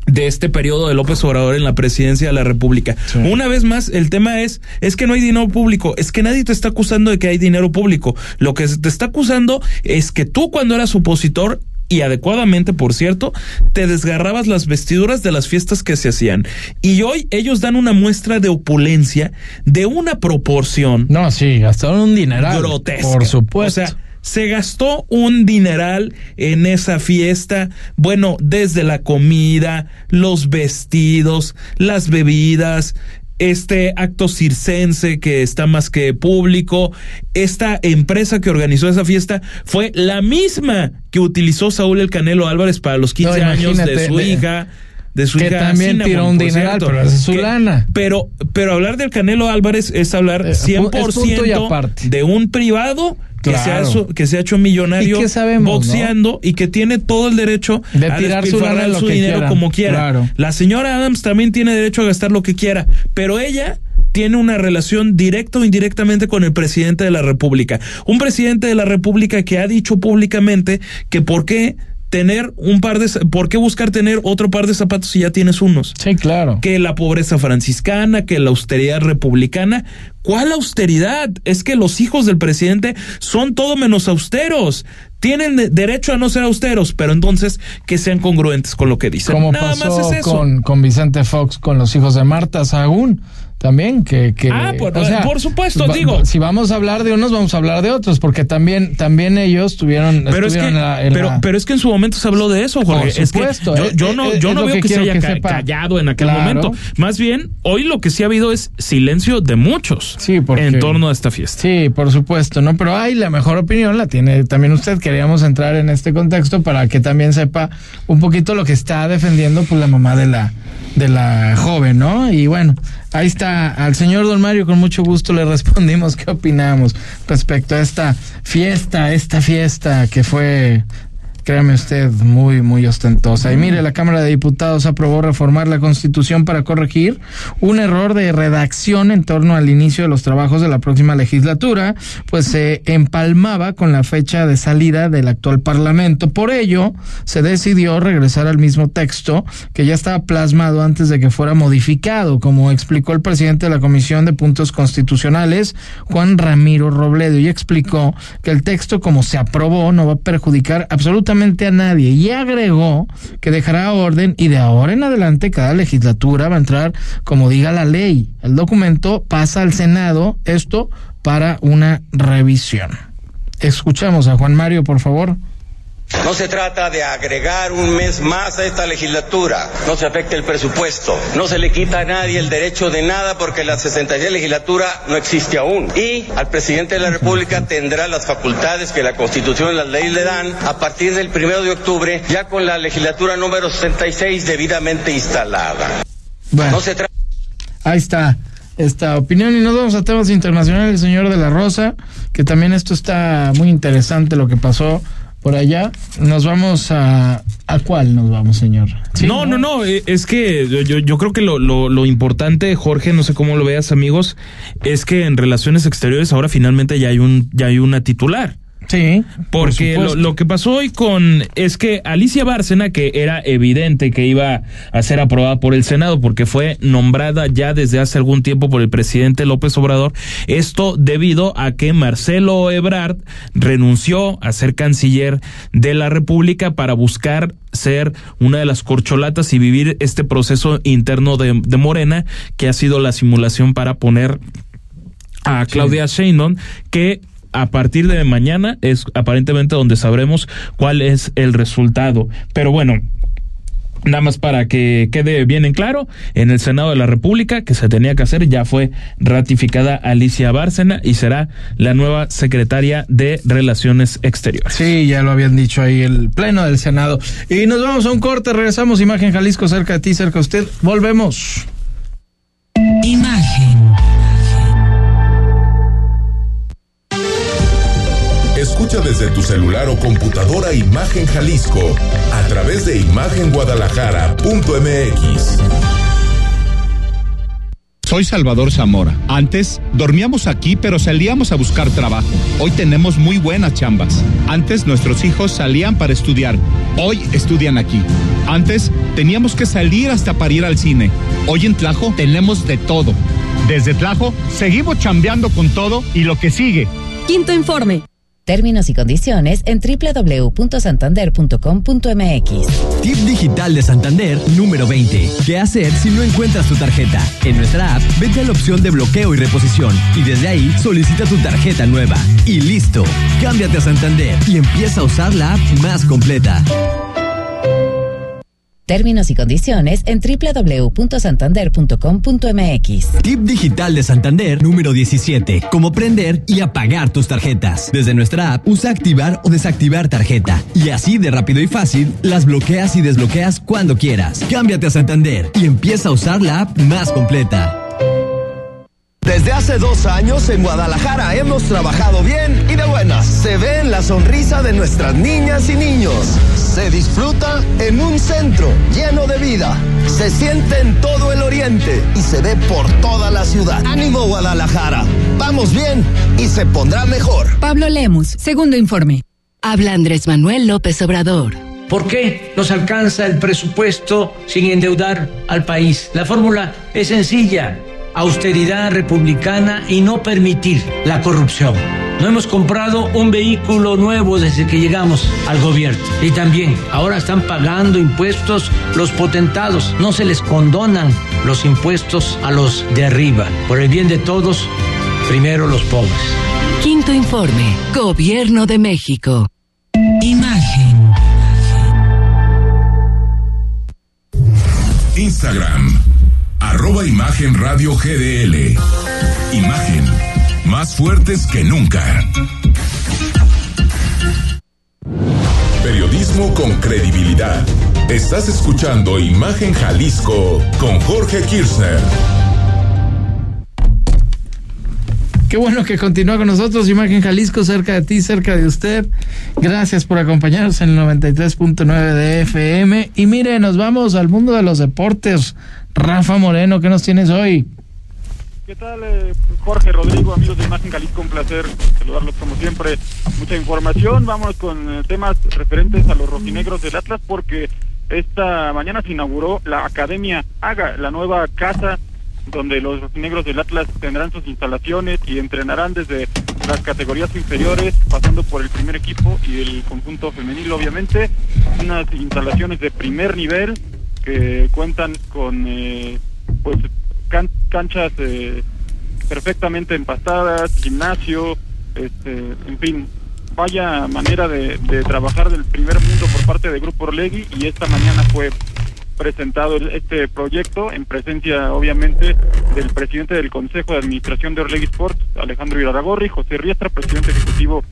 S3: de este periodo de López Obrador en la presidencia de la República. Una vez más, el tema es, es que no hay dinero público, es que nadie te está acusando de que hay dinero público. Lo que te está acusando es que tú cuando eras opositor y adecuadamente, por cierto, te desgarrabas las vestiduras de las fiestas que se hacían. Y hoy ellos dan una muestra de opulencia de una proporción.
S2: No, sí, gastaron un dineral.
S3: Grotesca.
S2: Por supuesto.
S3: O sea, se gastó un dineral en esa fiesta. Bueno, desde la comida, los vestidos, las bebidas, este acto circense que está más que público, esta empresa que organizó esa fiesta fue la misma que utilizó Saúl El Canelo Álvarez para los 15
S2: No,
S3: años de su hija. De su
S2: que
S3: hija
S2: también
S3: Cinnamon,
S2: tiró un dineral,
S3: cierto.
S2: pero es su
S3: Que-
S2: lana.
S3: Pero, pero hablar del Canelo Álvarez es hablar
S2: Eh, pu- es
S3: 100% de un privado que, se ha, hecho- que se ha hecho millonario
S2: ¿Y qué sabemos,
S3: boxeando y que tiene todo el derecho
S2: De
S3: a
S2: tirar su lana lo
S3: su
S2: que
S3: dinero
S2: quiera.
S3: como quiera.
S2: Claro.
S3: La señora Adams también tiene derecho a gastar lo que quiera, pero ella tiene una relación directa o indirectamente con el presidente de la República. Un presidente de la República que ha dicho públicamente que por qué tener un par de por qué buscar tener otro par de zapatos si ya tienes unos.
S2: Sí, claro.
S3: Que la pobreza franciscana, que la austeridad republicana, ¿cuál austeridad? Es que los hijos del presidente son todo menos austeros. Tienen de- derecho a no ser austeros, pero entonces que sean congruentes con lo que dicen.
S2: Como
S3: Nada
S2: pasó
S3: más es eso.
S2: con, con Vicente Fox, con los hijos de Marta Sagún, también, que... que
S3: Ah, por-
S2: o sea,
S3: por supuesto,
S2: va-
S3: digo.
S2: Si vamos a hablar de unos, vamos a hablar de otros, porque también, también ellos tuvieron...
S3: Pero es, que,
S2: la-
S3: pero,
S2: la-
S3: pero es que en su momento se habló de eso, Jorge.
S2: Por
S3: Es que
S2: supuesto,
S3: yo,
S2: eh,
S3: yo no,
S2: eh,
S3: yo no veo
S2: que
S3: que, se haya
S2: que
S3: ca-
S2: sepa.
S3: callado en aquel
S2: Claro.
S3: momento. Más bien, hoy lo que sí ha habido es silencio de muchos
S2: Sí, porque-
S3: en torno a esta fiesta.
S2: Sí, por supuesto, ¿no? Pero hay la mejor opinión la tiene también usted. Queríamos entrar en este contexto para que también sepa un poquito lo que está defendiendo pues la mamá de la de la joven, ¿no? Y bueno, ahí está al señor Don Mario con mucho gusto le respondimos qué opinamos respecto a esta fiesta, esta fiesta que fue Créame usted, muy, muy ostentosa. Y mire, la Cámara de Diputados aprobó reformar la Constitución para corregir un error de redacción en torno al inicio de los trabajos de la próxima legislatura, pues se empalmaba con la fecha de salida del actual Parlamento. Por ello, se decidió regresar al mismo texto que ya estaba plasmado antes de que fuera modificado, como explicó el presidente de la Comisión de Puntos Constitucionales, Juan Ramiro Robledo, y explicó que el texto como se aprobó no va a perjudicar absolutamente a nadie y agregó que dejará orden y de ahora en adelante cada legislatura va a entrar como diga la ley. El documento pasa al Senado, esto para una revisión. Escuchamos a Juan Mario, por favor.
S18: No se trata de agregar un mes más a esta legislatura. No se afecta el presupuesto. No se le quita a nadie el derecho de nada porque la 66 legislatura no existe aún. Y al presidente de la República tendrá las facultades que la Constitución y las leyes le dan a partir del primero de octubre, ya con la legislatura número 66 debidamente instalada.
S2: Bueno.
S18: No se trata
S2: Ahí está esta opinión y nos vamos a temas internacionales, señor de la Rosa, que también esto está muy interesante lo que pasó por allá. Nos vamos a... ¿A cuál nos vamos, señor? ¿Sí?
S3: no, no, no, eh, es que yo- yo, yo creo que lo, lo, lo importante, Jorge, no sé cómo lo veas, amigos, es que en relaciones exteriores ahora finalmente ya hay un, ya hay una titular.
S2: Sí.
S3: Porque
S2: por
S3: lo, que pasó hoy con es que Alicia Bárcena, que era evidente que iba a ser aprobada por el Senado porque fue nombrada ya desde hace algún tiempo por el presidente López Obrador, esto debido a que Marcelo Ebrard renunció a ser canciller de la República para buscar ser una de las corcholatas y vivir este proceso interno de, de Morena que ha sido la simulación para poner a Claudia Sheinbaum que a partir de mañana es aparentemente donde sabremos cuál es el resultado. Pero bueno, Nada más para que quede bien en claro, en el Senado de la República, que se tenía que hacer, ya fue ratificada Alicia Bárcena y será la nueva secretaria de Relaciones Exteriores.
S2: Sí, ya lo habían dicho ahí el pleno del Senado. Y nos vamos a un corte, regresamos, Imagen Jalisco, cerca de ti, cerca de usted. Volvemos.
S17: Imagen.
S1: Desde tu celular o computadora Imagen Jalisco a través de imagenguadalajara.mx.
S10: Soy Salvador Zamora. Antes dormíamos aquí, pero salíamos a buscar trabajo. Hoy tenemos muy buenas chambas. Antes nuestros hijos salían para estudiar. Hoy estudian aquí. Antes teníamos que salir hasta para ir al cine. Hoy en Tlajo tenemos de todo. Desde Tlajo seguimos chambeando con todo y lo que sigue.
S9: Quinto informe. Términos y condiciones en www.santander.com.mx.
S13: Tip digital de Santander número 20. ¿Qué hacer si no encuentras tu tarjeta? En nuestra app, vete a la opción de bloqueo y reposición y desde ahí solicita tu tarjeta nueva. Y listo. Cámbiate a Santander y empieza a usar la app más completa.
S9: Términos y condiciones en www.santander.com.mx.
S13: Tip digital de Santander número 17. Cómo prender y apagar tus tarjetas. Desde nuestra app, usa activar o desactivar tarjeta. Y así de rápido y fácil, las bloqueas y desbloqueas cuando quieras. Cámbiate a Santander y empieza a usar la app más completa.
S14: Desde hace dos años en Guadalajara hemos trabajado bien y de buenas. Se ve en la sonrisa de nuestras niñas y niños. Se disfruta en un centro lleno de vida. Se siente en todo el oriente y se ve por toda la ciudad. Ánimo Guadalajara. Vamos bien y se pondrá mejor.
S17: Pablo Lemus, segundo informe. Habla Andrés Manuel López Obrador.
S16: ¿Por qué nos alcanza el presupuesto sin endeudar al país? La fórmula es sencilla austeridad republicana y no permitir la corrupción. No hemos comprado un vehículo nuevo desde que llegamos al gobierno. Y también ahora están pagando impuestos los potentados. No se les condonan los impuestos a los de arriba. Por el bien de todos, primero los pobres.
S17: Quinto informe. Gobierno de México. Imagen.
S1: Instagram arroba Imagen Radio GDL. Imagen, más fuertes que nunca. Periodismo con credibilidad. Estás escuchando Imagen Jalisco con Jorge Kirchner.
S2: Qué bueno que continúa con nosotros, Imagen Jalisco, cerca de ti, cerca de usted. Gracias por acompañarnos en el 93.9 de FM. Y mire, nos vamos al mundo de los deportes. Rafa Moreno, ¿qué nos tienes hoy?
S19: ¿Qué tal, eh, Jorge, Rodrigo, amigos de Imagen Jalisco? Un placer saludarlos como siempre. Mucha información. Vamos con eh, temas referentes a los rojinegros del Atlas porque esta mañana se inauguró la Academia Haga, la nueva casa donde los rojinegros del Atlas tendrán sus instalaciones y entrenarán desde las categorías inferiores, pasando por el primer equipo y el conjunto femenil, obviamente. Unas instalaciones de primer nivel que cuentan con eh, pues canchas eh, perfectamente empastadas, gimnasio, este, en fin, vaya manera de, de, trabajar del primer mundo por parte de Grupo Orlegui y esta mañana fue presentado este proyecto en presencia obviamente del presidente del Consejo de Administración de Orlegui Sports, Alejandro Iraragorri, José Riestra, presidente ejecutivo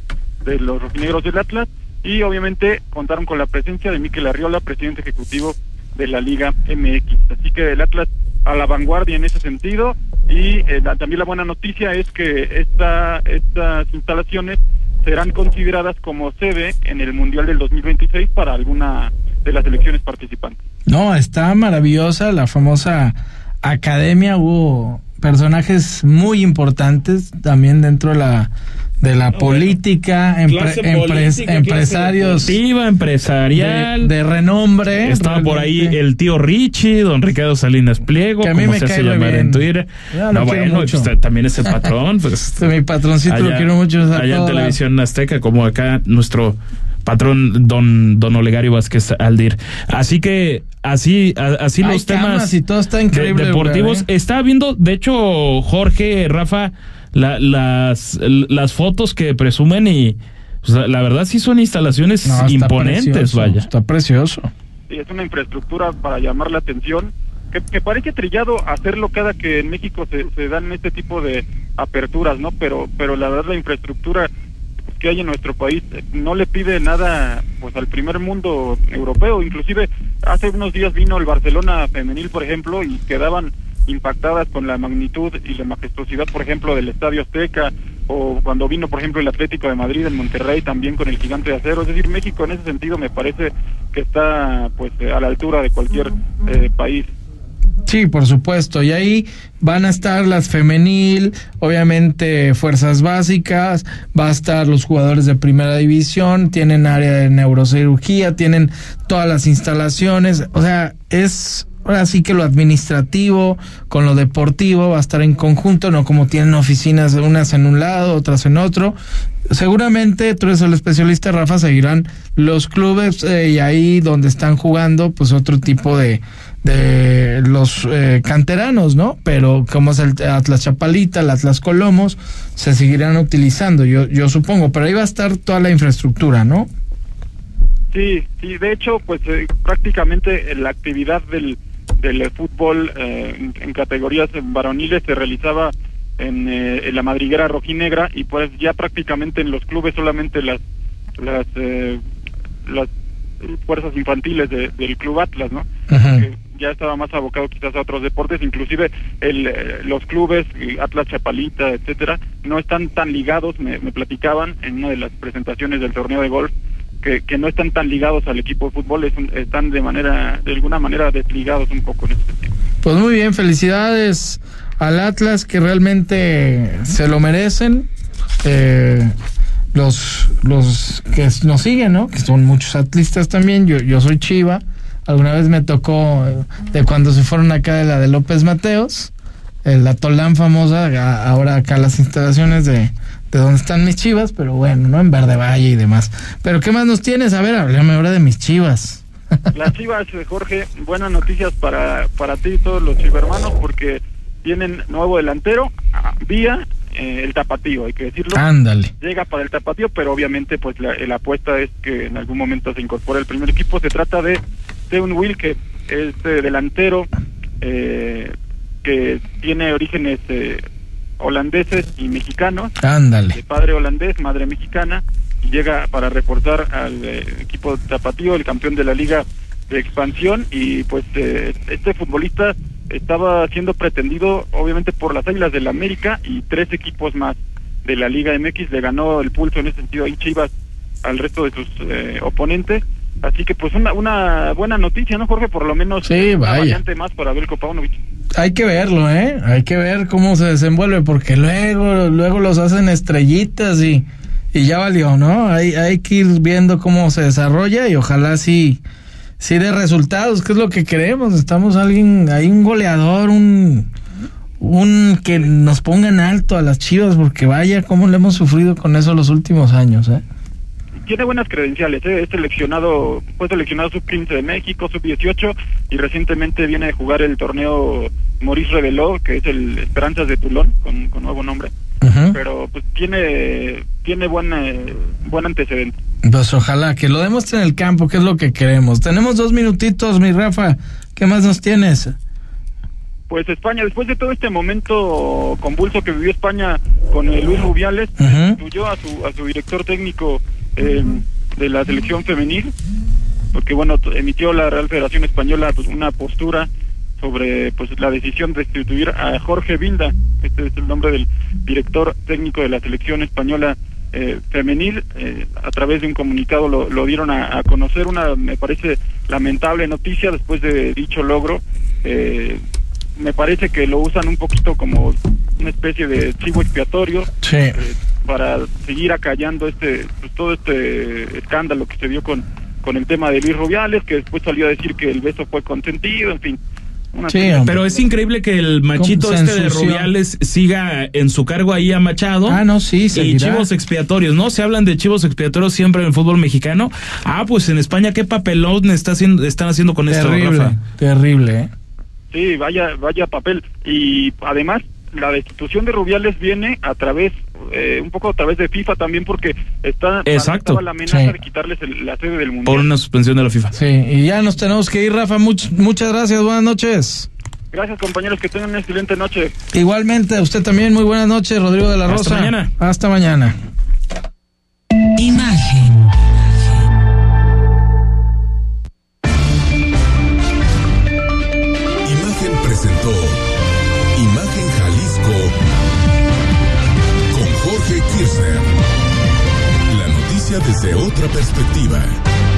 S19: de los Rojinegros del Atlas y obviamente contaron con la presencia de Miquel Arriola, presidente ejecutivo la Liga MX. Así que el Atlas a la vanguardia en ese sentido y eh, también la buena noticia es que esta, estas instalaciones serán consideradas como sede en el Mundial del 2026 para alguna de las elecciones participantes.
S2: No, está maravillosa la famosa academia, hubo personajes muy importantes también dentro de la de la política, empresarios
S3: empresarial
S2: de, renombre.
S3: Estaba por ahí el tío Richie, don Ricardo Salinas Pliego,
S2: que a mí me cae llamar
S3: en Twitter. no, bueno, pues, también es el patrón, pues
S2: mi patroncito lo quiero mucho.
S3: Allá en televisión azteca, como acá nuestro patrón don don Olegario Vázquez Aldir. Así que así así los temas
S2: y todo está increíble,
S3: deportivos. ¿eh? Está viendo, de hecho, Jorge, Rafa, las, las fotos que presumen y la verdad sí son instalaciones imponentes, vaya.
S2: Está precioso.
S19: Sí, es una infraestructura para llamar la atención. Que, parece trillado hacerlo cada que en México se, se, dan este tipo de aperturas, ¿no? Pero, pero la verdad la infraestructura que hay en nuestro país no le pide nada pues al primer mundo europeo. Inclusive hace unos días vino el Barcelona femenil, por ejemplo, y quedaban impactadas con la magnitud y la majestuosidad, por ejemplo, del Estadio Azteca, o cuando vino, por ejemplo, el Atlético de Madrid en Monterrey también con el gigante de acero. Es decir, México en ese sentido me parece que está pues a la altura de cualquier eh, país.
S2: Sí, por supuesto. Y ahí van a estar las femenil, obviamente fuerzas básicas, va a estar los jugadores de primera división, tienen área de neurocirugía, tienen todas las instalaciones. O sea, es ahora sí que lo administrativo con lo deportivo va a estar en conjunto, no como tienen oficinas unas en un lado, otras en otro. Seguramente, tú eres el especialista, Rafa, seguirán los clubes eh, y ahí donde están jugando, pues otro tipo de, de los eh, canteranos, ¿no? Pero como es el Atlas Chapalita, el Atlas Colomos, se seguirán utilizando, yo, yo supongo, pero ahí va a estar toda la infraestructura, ¿no?
S19: Sí, sí, de hecho, pues eh, prácticamente la actividad del, del fútbol eh, en, categorías varoniles se realizaba en, eh, en, la madriguera rojinegra y pues ya prácticamente en los clubes solamente las las eh, las fuerzas infantiles de, del club Atlas, ¿no? Que ya estaba más abocado quizás a otros deportes, inclusive el, los clubes Atlas Chapalita, etcétera, no están tan ligados, me, me platicaban en una de las presentaciones del torneo de golf que, que, no están tan ligados al equipo de fútbol, es, están de manera, de alguna manera desligados un poco en ese sentido.
S2: Pues muy bien, felicidades al Atlas que realmente se lo merecen. Eh, los, los que nos siguen, ¿no? Que son muchos atlistas también. Yo, yo soy Chiva. Alguna vez me tocó de cuando se fueron acá de la de López Mateos, la Tolán famosa, ahora acá las instalaciones de, de donde están mis chivas, pero bueno, ¿no? En Verde Valle y demás. Pero ¿qué más nos tienes? A ver, háblame ahora de mis chivas.
S19: Las chivas, Jorge, buenas noticias para, para ti y todos los chivermanos porque tienen nuevo delantero, vía eh, el tapatío, hay que decirlo.
S2: Ándale.
S19: Llega para el tapatío, pero obviamente pues la, la, apuesta es que en algún momento se incorpore el primer equipo. Se trata de Teun Will, que es eh, delantero eh, que tiene orígenes eh, holandeses y mexicanos.
S2: Ándale.
S19: De padre holandés, madre mexicana. Y llega para reforzar al eh, equipo tapatío, el campeón de la liga de expansión. Y pues eh, este futbolista estaba siendo pretendido obviamente por las Águilas del la América y tres equipos más de la Liga MX. Le ganó el pulso en ese sentido ahí Chivas al resto de sus eh, oponentes. Así que pues una, una buena noticia, ¿no, Jorge? Por lo menos
S2: sí,
S19: una variante más para Belko Paunovic.
S2: Hay que verlo, ¿eh? Hay que ver cómo se desenvuelve, porque luego, luego los hacen estrellitas y, y ya valió, ¿no? Hay, hay que ir viendo cómo se desarrolla y ojalá sí, sí dé resultados, que es lo que queremos. Estamos alguien, hay un goleador, un, un que nos ponga en alto a las chivas, porque vaya cómo le hemos sufrido con eso los últimos años, ¿eh?
S19: Tiene buenas credenciales, ¿eh? es seleccionado, fue seleccionado sub-15 de México, sub-18 y recientemente viene a jugar el torneo Maurice Reveló, que es el Esperanzas de Tulón, con, con nuevo nombre. Uh -huh. Pero pues tiene tiene buen, eh, buen antecedente.
S2: Pues ojalá que lo demuestre en el campo, que es lo que queremos. Tenemos dos minutitos, mi Rafa. ¿Qué más nos tienes?
S19: Pues España, después de todo este momento convulso que vivió España con Luis Rubiales, uh -huh. a su, a su director técnico eh, de la selección femenil, porque bueno, emitió la Real Federación Española pues, una postura sobre pues la decisión de sustituir a Jorge Vilda, este es el nombre del director técnico de la selección española eh, femenil, eh, a través de un comunicado lo, lo dieron a, a, conocer, una me parece lamentable noticia después de dicho logro. Eh, me parece que lo usan un poquito como una especie de chivo expiatorio
S2: sí.
S19: Para seguir acallando este pues, todo este escándalo que se dio con con el tema de Luis Rubiales que después salió a decir que el beso fue consentido en fin
S3: Sí, pero es increíble que el machito este de Rubiales siga en su cargo ahí a Machado.
S2: Ah, no, sí,
S3: Y chivos expiatorios, ¿no? Se hablan de chivos expiatorios siempre en el fútbol mexicano. Ah, pues en España, ¿qué papelón está haciendo, están haciendo con
S2: terrible,
S3: esto, Rafa?
S2: Terrible, ¿eh?
S19: Sí, vaya, vaya papel. Y además, la destitución de Rubiales viene a través, eh, un poco a través de FIFA también, porque está
S3: Exacto.
S19: la amenaza
S2: Sí.
S19: de quitarles el- la sede del Mundial.
S3: Por una suspensión de la FIFA.
S2: Sí, y ya nos tenemos que ir, Rafa. Much- muchas gracias, buenas noches.
S19: Gracias, compañeros, que tengan una excelente noche.
S2: Igualmente, a usted también, muy buenas noches, Rodrigo de la
S3: Hasta
S2: Rosa.
S3: mañana.
S2: Hasta mañana.
S17: Imagen
S1: desde otra perspectiva.